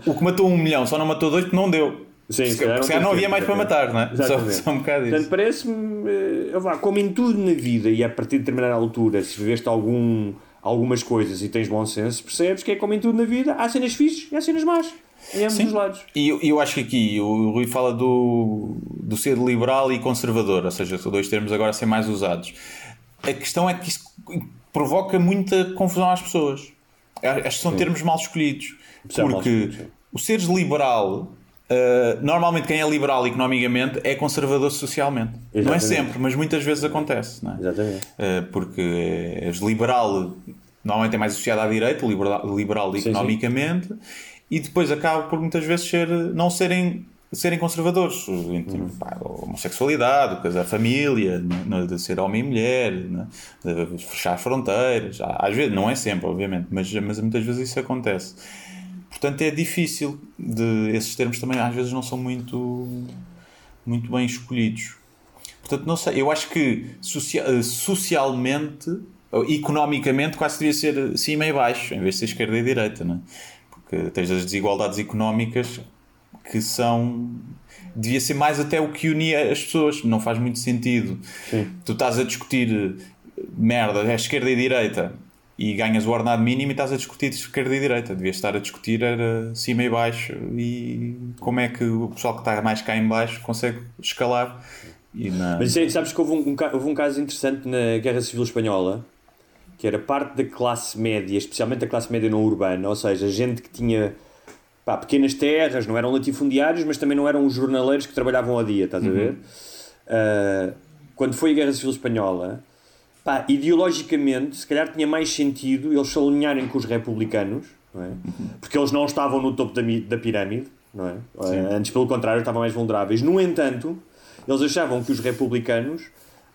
o que matou um milhão só não matou dois porque não deu. Sim, se, se calhar se não calhar não havia mais para tempo, matar, não é? Só, Exatamente. só um bocado Portanto, isso. parece-me, eh, como em tudo na vida e a partir de determinada altura, se viveste algum, algumas coisas e tens bom senso, percebes que é como em tudo na vida, há cenas fixes e há cenas más. Em ambos Sim. os lados. E eu, eu acho que aqui o Rui fala do, do ser liberal e conservador, ou seja, são dois termos agora a ser mais usados. A questão é que isso provoca muita confusão às pessoas. Acho que são termos mal escolhidos. Mal Porque escolhidos, sim. o seres liberal, uh, normalmente quem é liberal economicamente é conservador socialmente. Não é Exatamente. sempre, mas muitas vezes acontece. Não é? Exatamente. Uh, porque és liberal, normalmente é mais associado à direita, liberal, liberal sim. economicamente, e depois acaba por muitas vezes ser, não serem, serem conservadores. Em termos, pá, a homossexualidade, caso da família, né, de ser homem e mulher, né, de fechar as fronteiras. Às vezes, não é sempre, obviamente, mas, mas muitas vezes isso acontece. Portanto, é difícil. De, esses termos também às vezes não são muito, muito bem escolhidos. Portanto, não sei, eu acho que socia- eh, socialmente, economicamente, quase devia ser cima e baixo, em vez de ser esquerda e direita, não é? Porque tens as desigualdades económicas que são. Devia ser mais até o que unia as pessoas, não faz muito sentido. Tu estás a discutir eh, merda, é esquerda e direita, e ganhas o ordenado mínimo e estás a discutir esquerda e direita. Devias estar a discutir era cima e baixo e como é que o pessoal que está mais cá em baixo consegue escalar na... Mas sabes que houve um, houve um caso interessante na Guerra Civil Espanhola, que era parte da classe média, especialmente da classe média não urbana, ou seja, gente que tinha pá, pequenas terras, não eram latifundiários, mas também não eram os jornaleiros que trabalhavam ao dia, estás a ver? Ah, quando foi a Guerra Civil Espanhola, pá, ideologicamente, se calhar tinha mais sentido eles se alinharem com os republicanos, não é? porque eles não estavam no topo da, da pirâmide, não é? Ah, Antes, pelo contrário, estavam mais vulneráveis. No entanto, eles achavam que os republicanos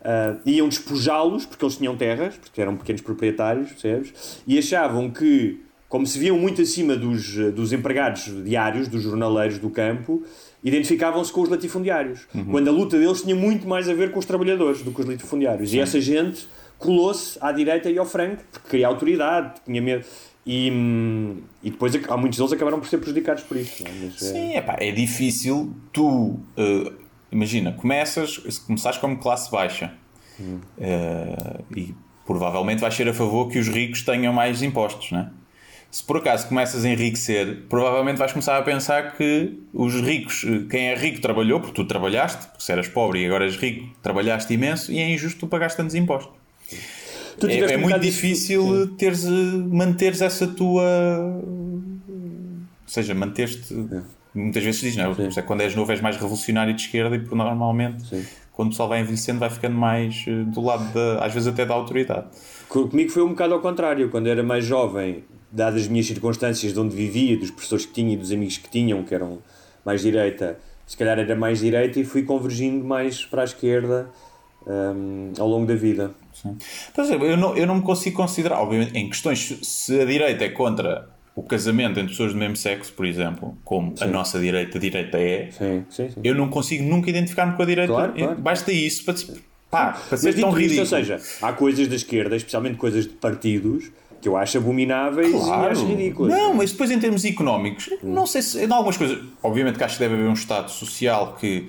ah, iam despojá-los, porque eles tinham terras, porque eram pequenos proprietários, percebes? E achavam que, como se viam muito acima dos, eh, dos empregados diários, dos jornaleiros do campo, identificavam-se com os latifundiários. Quando a luta deles tinha muito mais a ver com os trabalhadores do que os latifundiários. E essa gente colou-se à direita e ao franco, porque queria autoridade, tinha medo. E, hum, e depois há muitos deles acabaram por ser prejudicados por isso. não é? Mas, é- Sim, epá, é difícil tu. eh, imagina, começas, se começares como classe baixa eh, e provavelmente vais ser a favor que os ricos tenham mais impostos, né? Se por acaso começas a enriquecer, provavelmente vais começar a pensar que os ricos, eh, quem é rico trabalhou, porque tu trabalhaste, porque se eras pobre e agora és rico, trabalhaste imenso e é injusto tu pagares tantos impostos. É, é muito bocado isso- difícil teres, eh, manteres essa tua. Ou seja, manter-te. Muitas vezes se diz, não é? É quando és novo és mais revolucionário de esquerda e por normalmente Sim. quando o pessoal vai envelhecendo vai ficando mais eh, do lado da. às vezes até da autoridade. Co- Comigo foi um bocado ao contrário. Quando era mais jovem, dadas as minhas circunstâncias de onde vivia, dos professores que tinha e dos amigos que tinham, que eram mais direita, se calhar era mais direita e fui convergindo mais para a esquerda hum, ao longo da vida. Por exemplo, eu não, eu não me consigo considerar, obviamente, em questões, se a direita é contra o casamento entre pessoas do mesmo sexo, por exemplo, como a nossa direita, a direita é, Sim, sim, sim. eu não consigo nunca identificar-me com a direita. Claro, claro. Basta isso para, pá, para ser Mas tão dito isto, ridículo. ou seja, há coisas da esquerda, especialmente coisas de partidos, que eu acho abomináveis e acho ridículas. Não, mas depois em termos económicos, não sei se. Em algumas coisas, obviamente que acho que deve haver um Estado social que,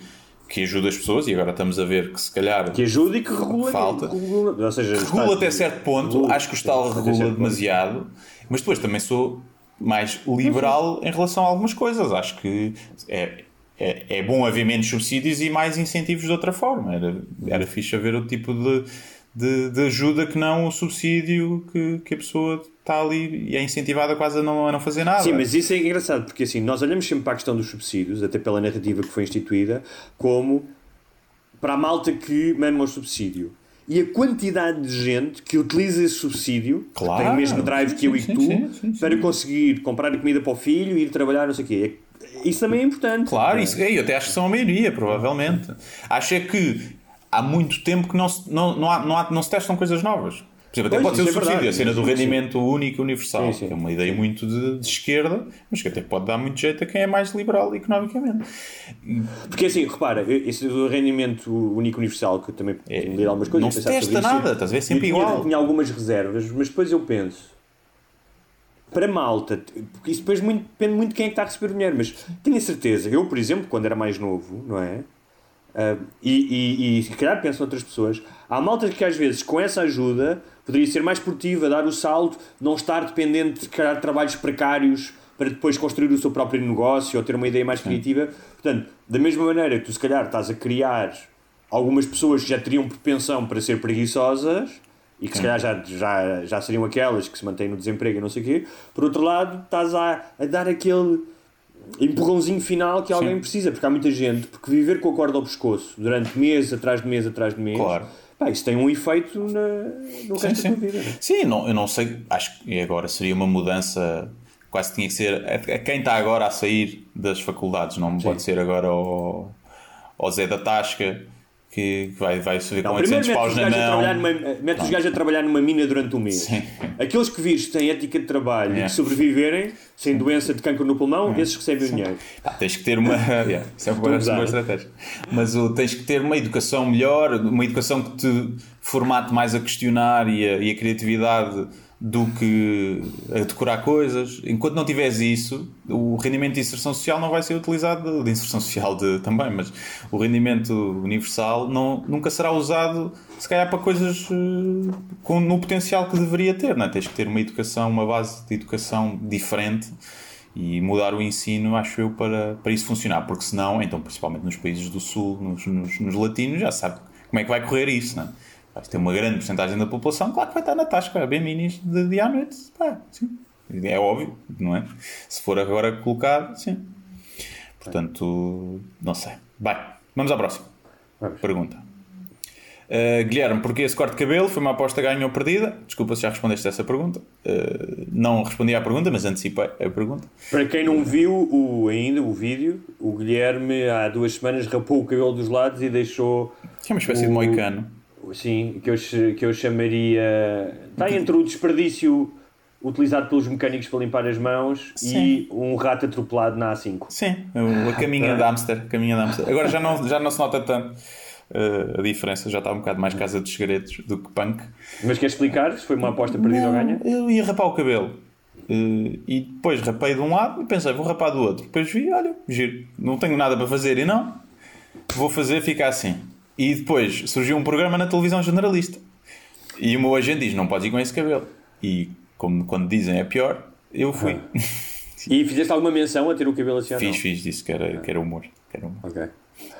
que ajuda as pessoas, e agora estamos a ver que se calhar. Que ajuda e que regula. Falta. regula ou seja, regula até certo ponto, regula, acho que o Estado regula certo ponto. demasiado, mas depois também sou mais liberal em relação a algumas coisas. Acho que é, é, é bom haver menos subsídios e mais incentivos de outra forma. Era, era fixe haver outro tipo de, de, de ajuda que não o subsídio que, que a pessoa está ali e é incentivada quase a não, a não fazer nada. Sim, mas isso é engraçado, porque assim, nós olhamos sempre para a questão dos subsídios, até pela narrativa que foi instituída, como para a malta que mama o subsídio. E a quantidade de gente que utiliza esse subsídio, que Claro. tem o mesmo drive que eu e que Sim, tu, sim, sim, sim. para conseguir comprar comida para o filho, ir trabalhar, não sei o quê. Isso também é importante. Claro, é? isso, eu até acho que são a maioria, provavelmente. Acho é que há muito tempo que não se, não, não, há, não, há, não se testam coisas novas. Por exemplo, até Pois, pode ser o é subsídio, verdade. a cena do Sim, sim. rendimento único universal, Sim, sim. que é uma ideia muito de, de esquerda, mas que até pode dar muito jeito a quem é mais liberal economicamente. Porque assim, repara, esse do rendimento único universal, que eu também É, lido algumas coisas. não se testa nada, estás a ver? Sempre eu tinha- igual. Tinha algumas reservas, mas depois eu penso, para malta, porque isso depois muito, depende muito de quem é que está a receber o dinheiro, mas tenho a certeza, eu, por exemplo, quando era mais novo, não é? Ah, e, e, e se calhar penso noutras pessoas, há malta que às vezes com essa ajuda poderia ser mais esportiva, dar o salto, não estar dependente de calhar, de trabalhos precários para depois construir o seu próprio negócio ou ter uma ideia mais criativa. Portanto, da mesma maneira que tu se calhar estás a criar algumas pessoas que já teriam propensão para ser preguiçosas e que se calhar já, já, já seriam aquelas que se mantêm no desemprego e não sei o quê, por outro lado estás a, a dar aquele empurrãozinho final que alguém precisa, porque há muita gente, porque viver com a corda ao pescoço durante mês atrás de mês atrás de mês, Claro. pá, isso tem um efeito na, no Sim, resto sim. da tua vida. né? Sim, não, eu não sei, acho que agora seria uma mudança, quase tinha que ser a, a quem está agora a sair das faculdades, não pode ser agora ao, ao Zé da Tasca, que vai, vai Não, com primeiro 800 mete paus na mão. numa, mete os gajos a trabalhar numa mina durante um mês. Sim. Aqueles que vires que têm ética de trabalho e É. que sobreviverem sem doença de cancro no pulmão, esses recebem o dinheiro. Pá, tens que ter uma. [laughs] yeah, isso é uma boa, estratégia. Mas o, tens que ter uma educação melhor, uma educação que te formate mais a questionar e a, e a criatividade do que a decorar coisas. Enquanto não tiveres isso, o rendimento de inserção social não vai ser utilizado, de inserção social de, também, mas o rendimento universal não, nunca será usado, se calhar, para coisas eh, com, no potencial que deveria ter. Não é? Tens que ter uma educação, uma base de educação diferente E mudar o ensino, acho eu, para, para isso funcionar, porque senão, então, principalmente nos países do Sul, nos, nos, nos latinos, já sabe como é que vai correr isso, não é? Vai ter uma grande porcentagem da população, claro que vai estar na tasca, bem minis de dia à noite, pá, sim. É óbvio, não é? Se for agora colocado, sim. Portanto, não sei. Bem, vamos à próxima. Vamos. Pergunta. Uh, Guilherme, porquê esse corte de cabelo? Foi uma aposta ganha ou perdida? Desculpa se já respondeste a essa pergunta. Uh, não respondi à pergunta, mas antecipei a pergunta. Para quem não viu o, ainda o vídeo, o Guilherme há duas semanas rapou o cabelo dos lados e deixou. Que é uma espécie o- de moicano. Sim, que eu, que eu chamaria. Está entre o desperdício utilizado pelos mecânicos para limpar as mãos e um rato atropelado na A5. Sim, o- a caminha da Amster. a Caminha da Amster. Agora já não, já não se nota tanto uh, a diferença, já está um bocado mais Casa dos Segredos do que punk. Mas quer explicar se foi uma aposta perdida ou ganha? Eu ia rapar o cabelo. Uh, e depois rapei de um lado e pensei, vou rapar do outro. Depois vi, olha, giro, não tenho nada para fazer e não, vou fazer, fica assim. E depois surgiu um programa na televisão generalista. E o meu agente diz: não podes ir com esse cabelo. E como quando dizem é pior, eu fui. E fizeste alguma menção a ter o cabelo assim ou não? fiz, fiz, disse que era, que era humor. Que era, humor, Ok.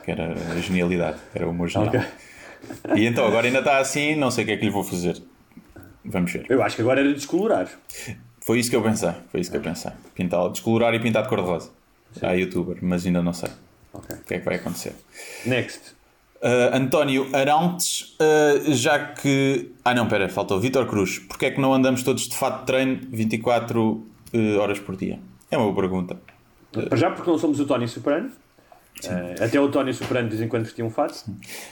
que era genialidade, que era humor genial. Ok. E então agora ainda está assim, não sei o que é que lhe vou fazer. Vamos ver. Eu acho que agora era descolorar. Foi isso que eu pensei. Foi isso que eu pensei. Pintar, descolorar e pintar de cor-de-rosa. Há youtuber, mas ainda não sei Ok. o que é que vai acontecer. Next. Uh, António Arantes, uh, já que. Ah, não, pera, faltou. Vitor Cruz, porquê é que não andamos todos de fato de treino 24 uh, horas por dia? É uma boa pergunta. Para já porque não somos o Tony Soprano. Eh, até o Tony Soprano de vez em quando vestia um fato.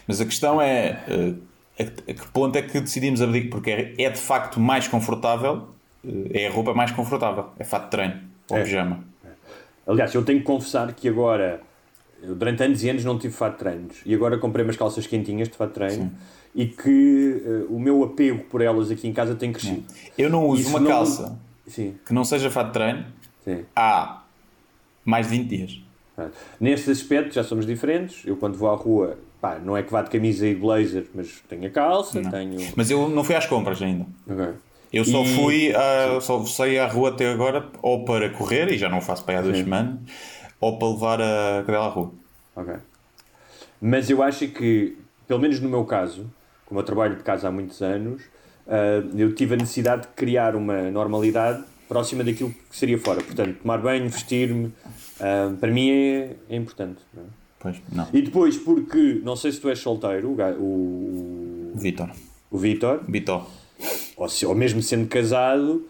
Mas a questão é. a, a que ponto é que decidimos abrir? Porque é, é de facto mais confortável, é a roupa mais confortável. É fato de treino, ou É. pijama. Aliás, eu tenho que confessar que agora, eu durante anos e anos não tive fato de treinos. E agora comprei umas calças quentinhas de fato de treino. E que eh, o meu apego por elas aqui em casa tem crescido. Eu não uso Isso uma não- calça Sim, que não seja fato de treino sim. há mais de 20 dias. Pronto. Nesse aspecto já somos diferentes. Eu quando vou à rua, pá, não é que vá de camisa e de blazer, mas tenho a calça, tenho. Mas eu não fui às compras ainda. Ok. Eu só E- fui, a, só saí à rua até agora ou para correr, e já não faço para há duas semanas, ou para levar a cadela à rua. Ok. Mas eu acho que, pelo menos no meu caso, como eu trabalho de casa há muitos anos, ah, eu tive a necessidade de criar uma normalidade próxima daquilo que seria fora. Portanto, tomar banho, vestir-me, ah, para mim é, é importante. não é? Pois, não. E depois, porque, não sei se tu és solteiro, o, Vitor. o Vitor, Vitor. ou, se- ou mesmo sendo casado,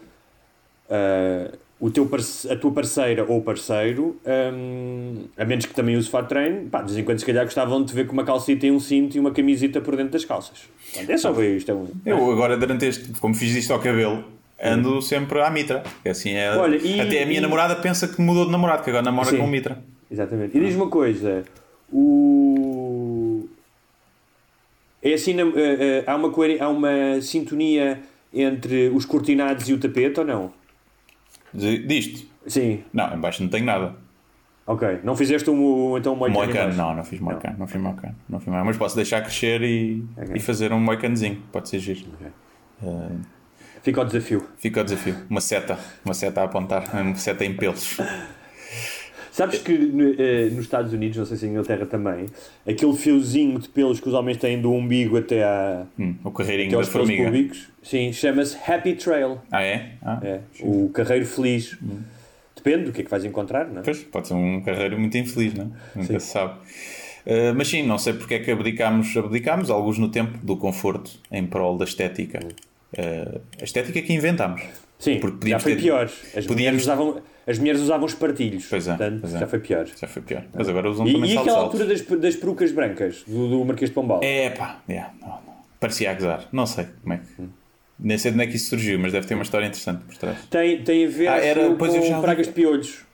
ah, o teu a tua parceira ou parceiro, hum, a menos que também use fato treino, pá, de vez em quando se calhar gostavam de te ver com uma calcita e um cinto e uma camisita por dentro das calças. Portanto, É só ver isto. É um... Eu agora, durante este, como fiz isto ao cabelo, ando sempre à mitra. Assim é. Olha, e- até a minha e- namorada pensa que mudou de namorado, que agora namora Sim. com mitra. Exatamente. E diz-me uma coisa, o... É assim, eh, eh, há, uma, há uma sintonia entre os cortinados e o tapete ou não? Disto? Sim, Não, embaixo não tenho nada. ok. Não fizeste um, então um moicano Moicano, não, não fiz moicano, não fiz moicano, não fiz moicano. Mas posso deixar crescer e, Ok. e fazer um moicanozinho, pode ser giro. Fica ao desafio. Fica o desafio. Uma seta, uma seta a apontar, uma seta em pelos. [laughs] Sabes que eh, nos Estados Unidos, não sei se em Inglaterra também, aquele fiozinho de pelos que os homens têm do umbigo até, à, Hum, o carreirinho da aos pelos formiga. públicos, sim, chama-se Happy Trail. Ah, é? Ah, É, o carreiro feliz. Depende do que é que vais encontrar, não é? Pois, pode ser um carreiro muito infeliz, não é? Nunca Sim. se sabe. Uh, mas sim, não sei porque é que abdicámos, abdicámos, alguns no tempo, do conforto em prol da estética. Uh, a estética que inventámos. Sim, Porque já podíamos foi ter- pior. As, podíamos- usavam, as mulheres usavam espartilhos. Pois é, portanto, pois é. já foi pior. Já foi pior. Mas agora usam E, também e aquela altura das, das perucas brancas do, do Marquês de Pombal? É pá, yeah, não, não. parecia a gozar. Não sei como é que. Nem sei de onde é que isso surgiu, mas deve ter uma história interessante por trás. Tem, tem a ver Ah, era- já com ouvi. pragas de piolhos.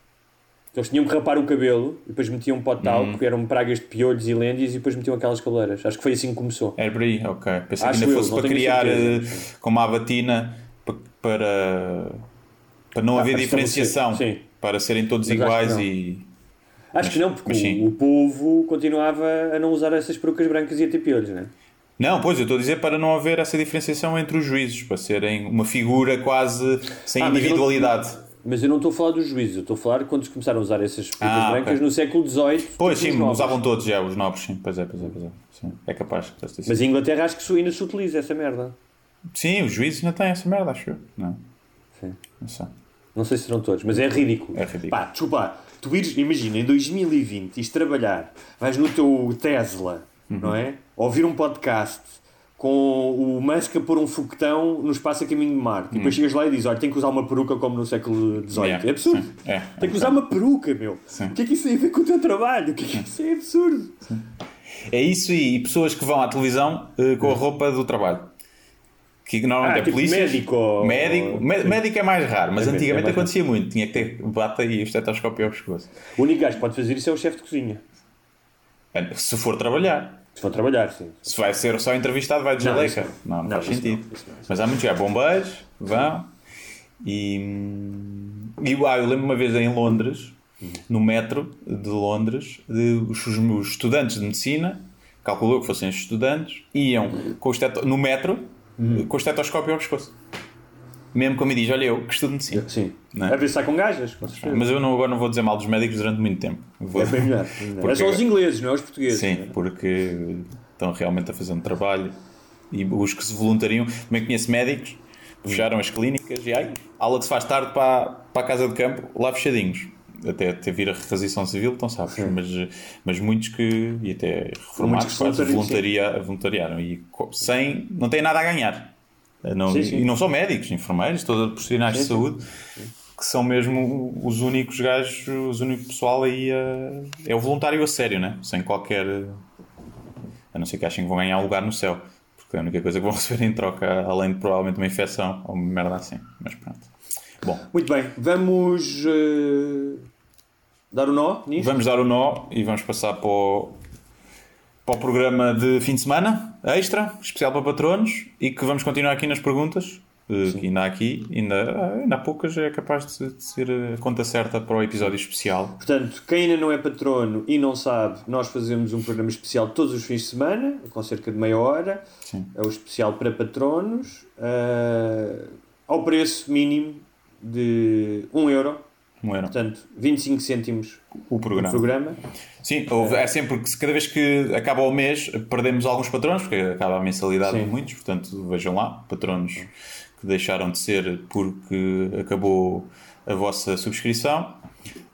Eles tinham que rapar o cabelo e depois metiam um pó de talco, Hum. que eram pragas de piolhos e lêndias, e depois metiam aquelas cabeleiras. Acho que foi assim que começou. Era por aí, ok. Pensei Acho que ainda eu, fosse para criar certeza. eh, como a batina pa- para, para não Ah, haver para diferenciação. Para serem todos Mas acho iguais não. e. Acho que não, porque mas o, o povo continuava a não usar essas perucas brancas e a ter piolhos, não é? Não, pois eu estou a dizer para não haver essa diferenciação entre os juízes, para serem uma figura quase sem Ah, mas eu não- individualidade. Mas eu não estou a falar dos juízes, eu estou a falar quando começaram a usar essas fitas Ah, brancas ok. no século XVIII. Pois sim, usavam todos já, os nobres, sim. Pois é, pois é, pois é. Sim, é capaz. Mas em Inglaterra acho que ainda se utiliza essa merda. Sim, os juízes ainda têm essa merda, acho eu. Não, Sim. não sei. Não sei se serão todos, mas é ridículo. É ridículo. Pá, desculpa, tu ires, imagina, em 2020, ires trabalhar, vais no teu Tesla, Uhum. não é? Ouvir um podcast com o Musk a pôr um foguetão no espaço a caminho de Marte. E depois chegas lá e dizes, olha, tem que usar uma peruca como no século XVIII. Uhum. Yeah, É absurdo. sim, é, tem que é usar uma peruca, meu. Sim. O que é que isso tem a ver com o teu trabalho? O que é que isso é absurdo? É isso e, pessoas que vão à televisão eh, com a roupa do trabalho. Que normalmente Ah, é tipo polícia. médico Médico, mé- médico é mais raro, mas É, é antigamente mais acontecia muito. Tinha que ter bata e o estetoscópio ao pescoço. O único gajo que pode fazer isso é o chefe de cozinha. Se for trabalhar. Se for trabalhar, sim. Se vai ser só entrevistado, vai de Não, jaleca. Não, não. não, faz sentido. não, não, Mas há muitos já bombeiros, vão. E, e ah, eu lembro uma vez em Londres, no metro de Londres, de, os, os meus estudantes de medicina, calculou que fossem estudantes, iam com o esteto, no metro com o estetoscópio ao pescoço. Mesmo como me diz, olha eu que estudo medicina. Sim. Não é? A pensar com gajas, com certeza. Mas eu não, agora não vou dizer mal dos médicos durante muito tempo. Vou- É bem melhor. [laughs] Porque- É só os ingleses, não é os portugueses. Sim, é? porque estão realmente a fazer um trabalho e os que se voluntariam, também conheço médicos fecharam as clínicas e ai, aula que se faz tarde para, para a casa de campo, lá fechadinhos. Até, até vir a requisição civil, então sabes, mas, mas muitos que, e até reformados, quase voluntaria, voluntariaram e sem, não têm nada a ganhar. Não, Sim, sim. E não só médicos, enfermeiros, todos os profissionais de Sim, sim. saúde, que são mesmo os únicos gajos, os únicos pessoal aí a, é o voluntário a sério, né? Sem qualquer. A não ser que achem que vão ganhar um lugar no céu. Porque é a única coisa que vão [laughs] receber em troca, além de provavelmente uma infecção ou uma merda assim. Mas pronto. Bom, Muito bem, vamos eh, dar o nó nisto? vamos dar o nó e vamos passar para o, para o programa de fim de semana extra, especial para patronos, e que vamos continuar aqui nas perguntas. eh, Que ainda há aqui, ainda, ainda há poucas, é capaz de ser- de ser a conta certa para o episódio especial. Portanto, quem ainda não é patrono e não sabe, nós fazemos um programa especial todos os fins de semana, com cerca de meia hora. Sim. É o especial para patronos, eh, ao preço mínimo de 1 euro. Um euro. Portanto, 25 cêntimos O o programa. programa. Sim, houve- é sempre que cada vez que acaba o mês perdemos alguns patronos, porque acaba a mensalidade Sim. de muitos, portanto vejam lá, patronos que deixaram de ser porque acabou a vossa subscrição.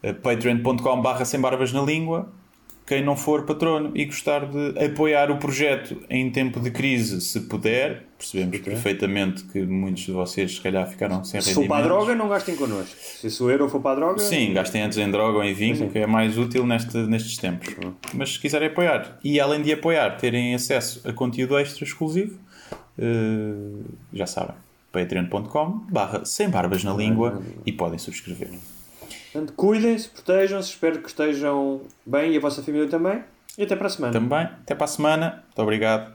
Eh, patreon.com barra sem barbas na língua. Quem não for patrono e gostar de apoiar o projeto em tempo de crise, se puder, percebemos perfeitamente que muitos de vocês se calhar ficaram sem Se for para a droga, não gastem connosco. Se esse euro for para a droga, Sim, gastem antes em droga ou em vinho, que é mais útil neste, nestes tempos. Mas se quiserem apoiar, e além de apoiar, terem acesso a conteúdo extra exclusivo, eh, já sabem, patreon.com barra sem barbas na língua e podem subscrever. Portanto, cuidem-se, protejam-se, espero que estejam bem e a vossa família também. E até para a semana. Também, até para a semana, muito obrigado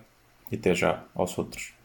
e até já aos outros.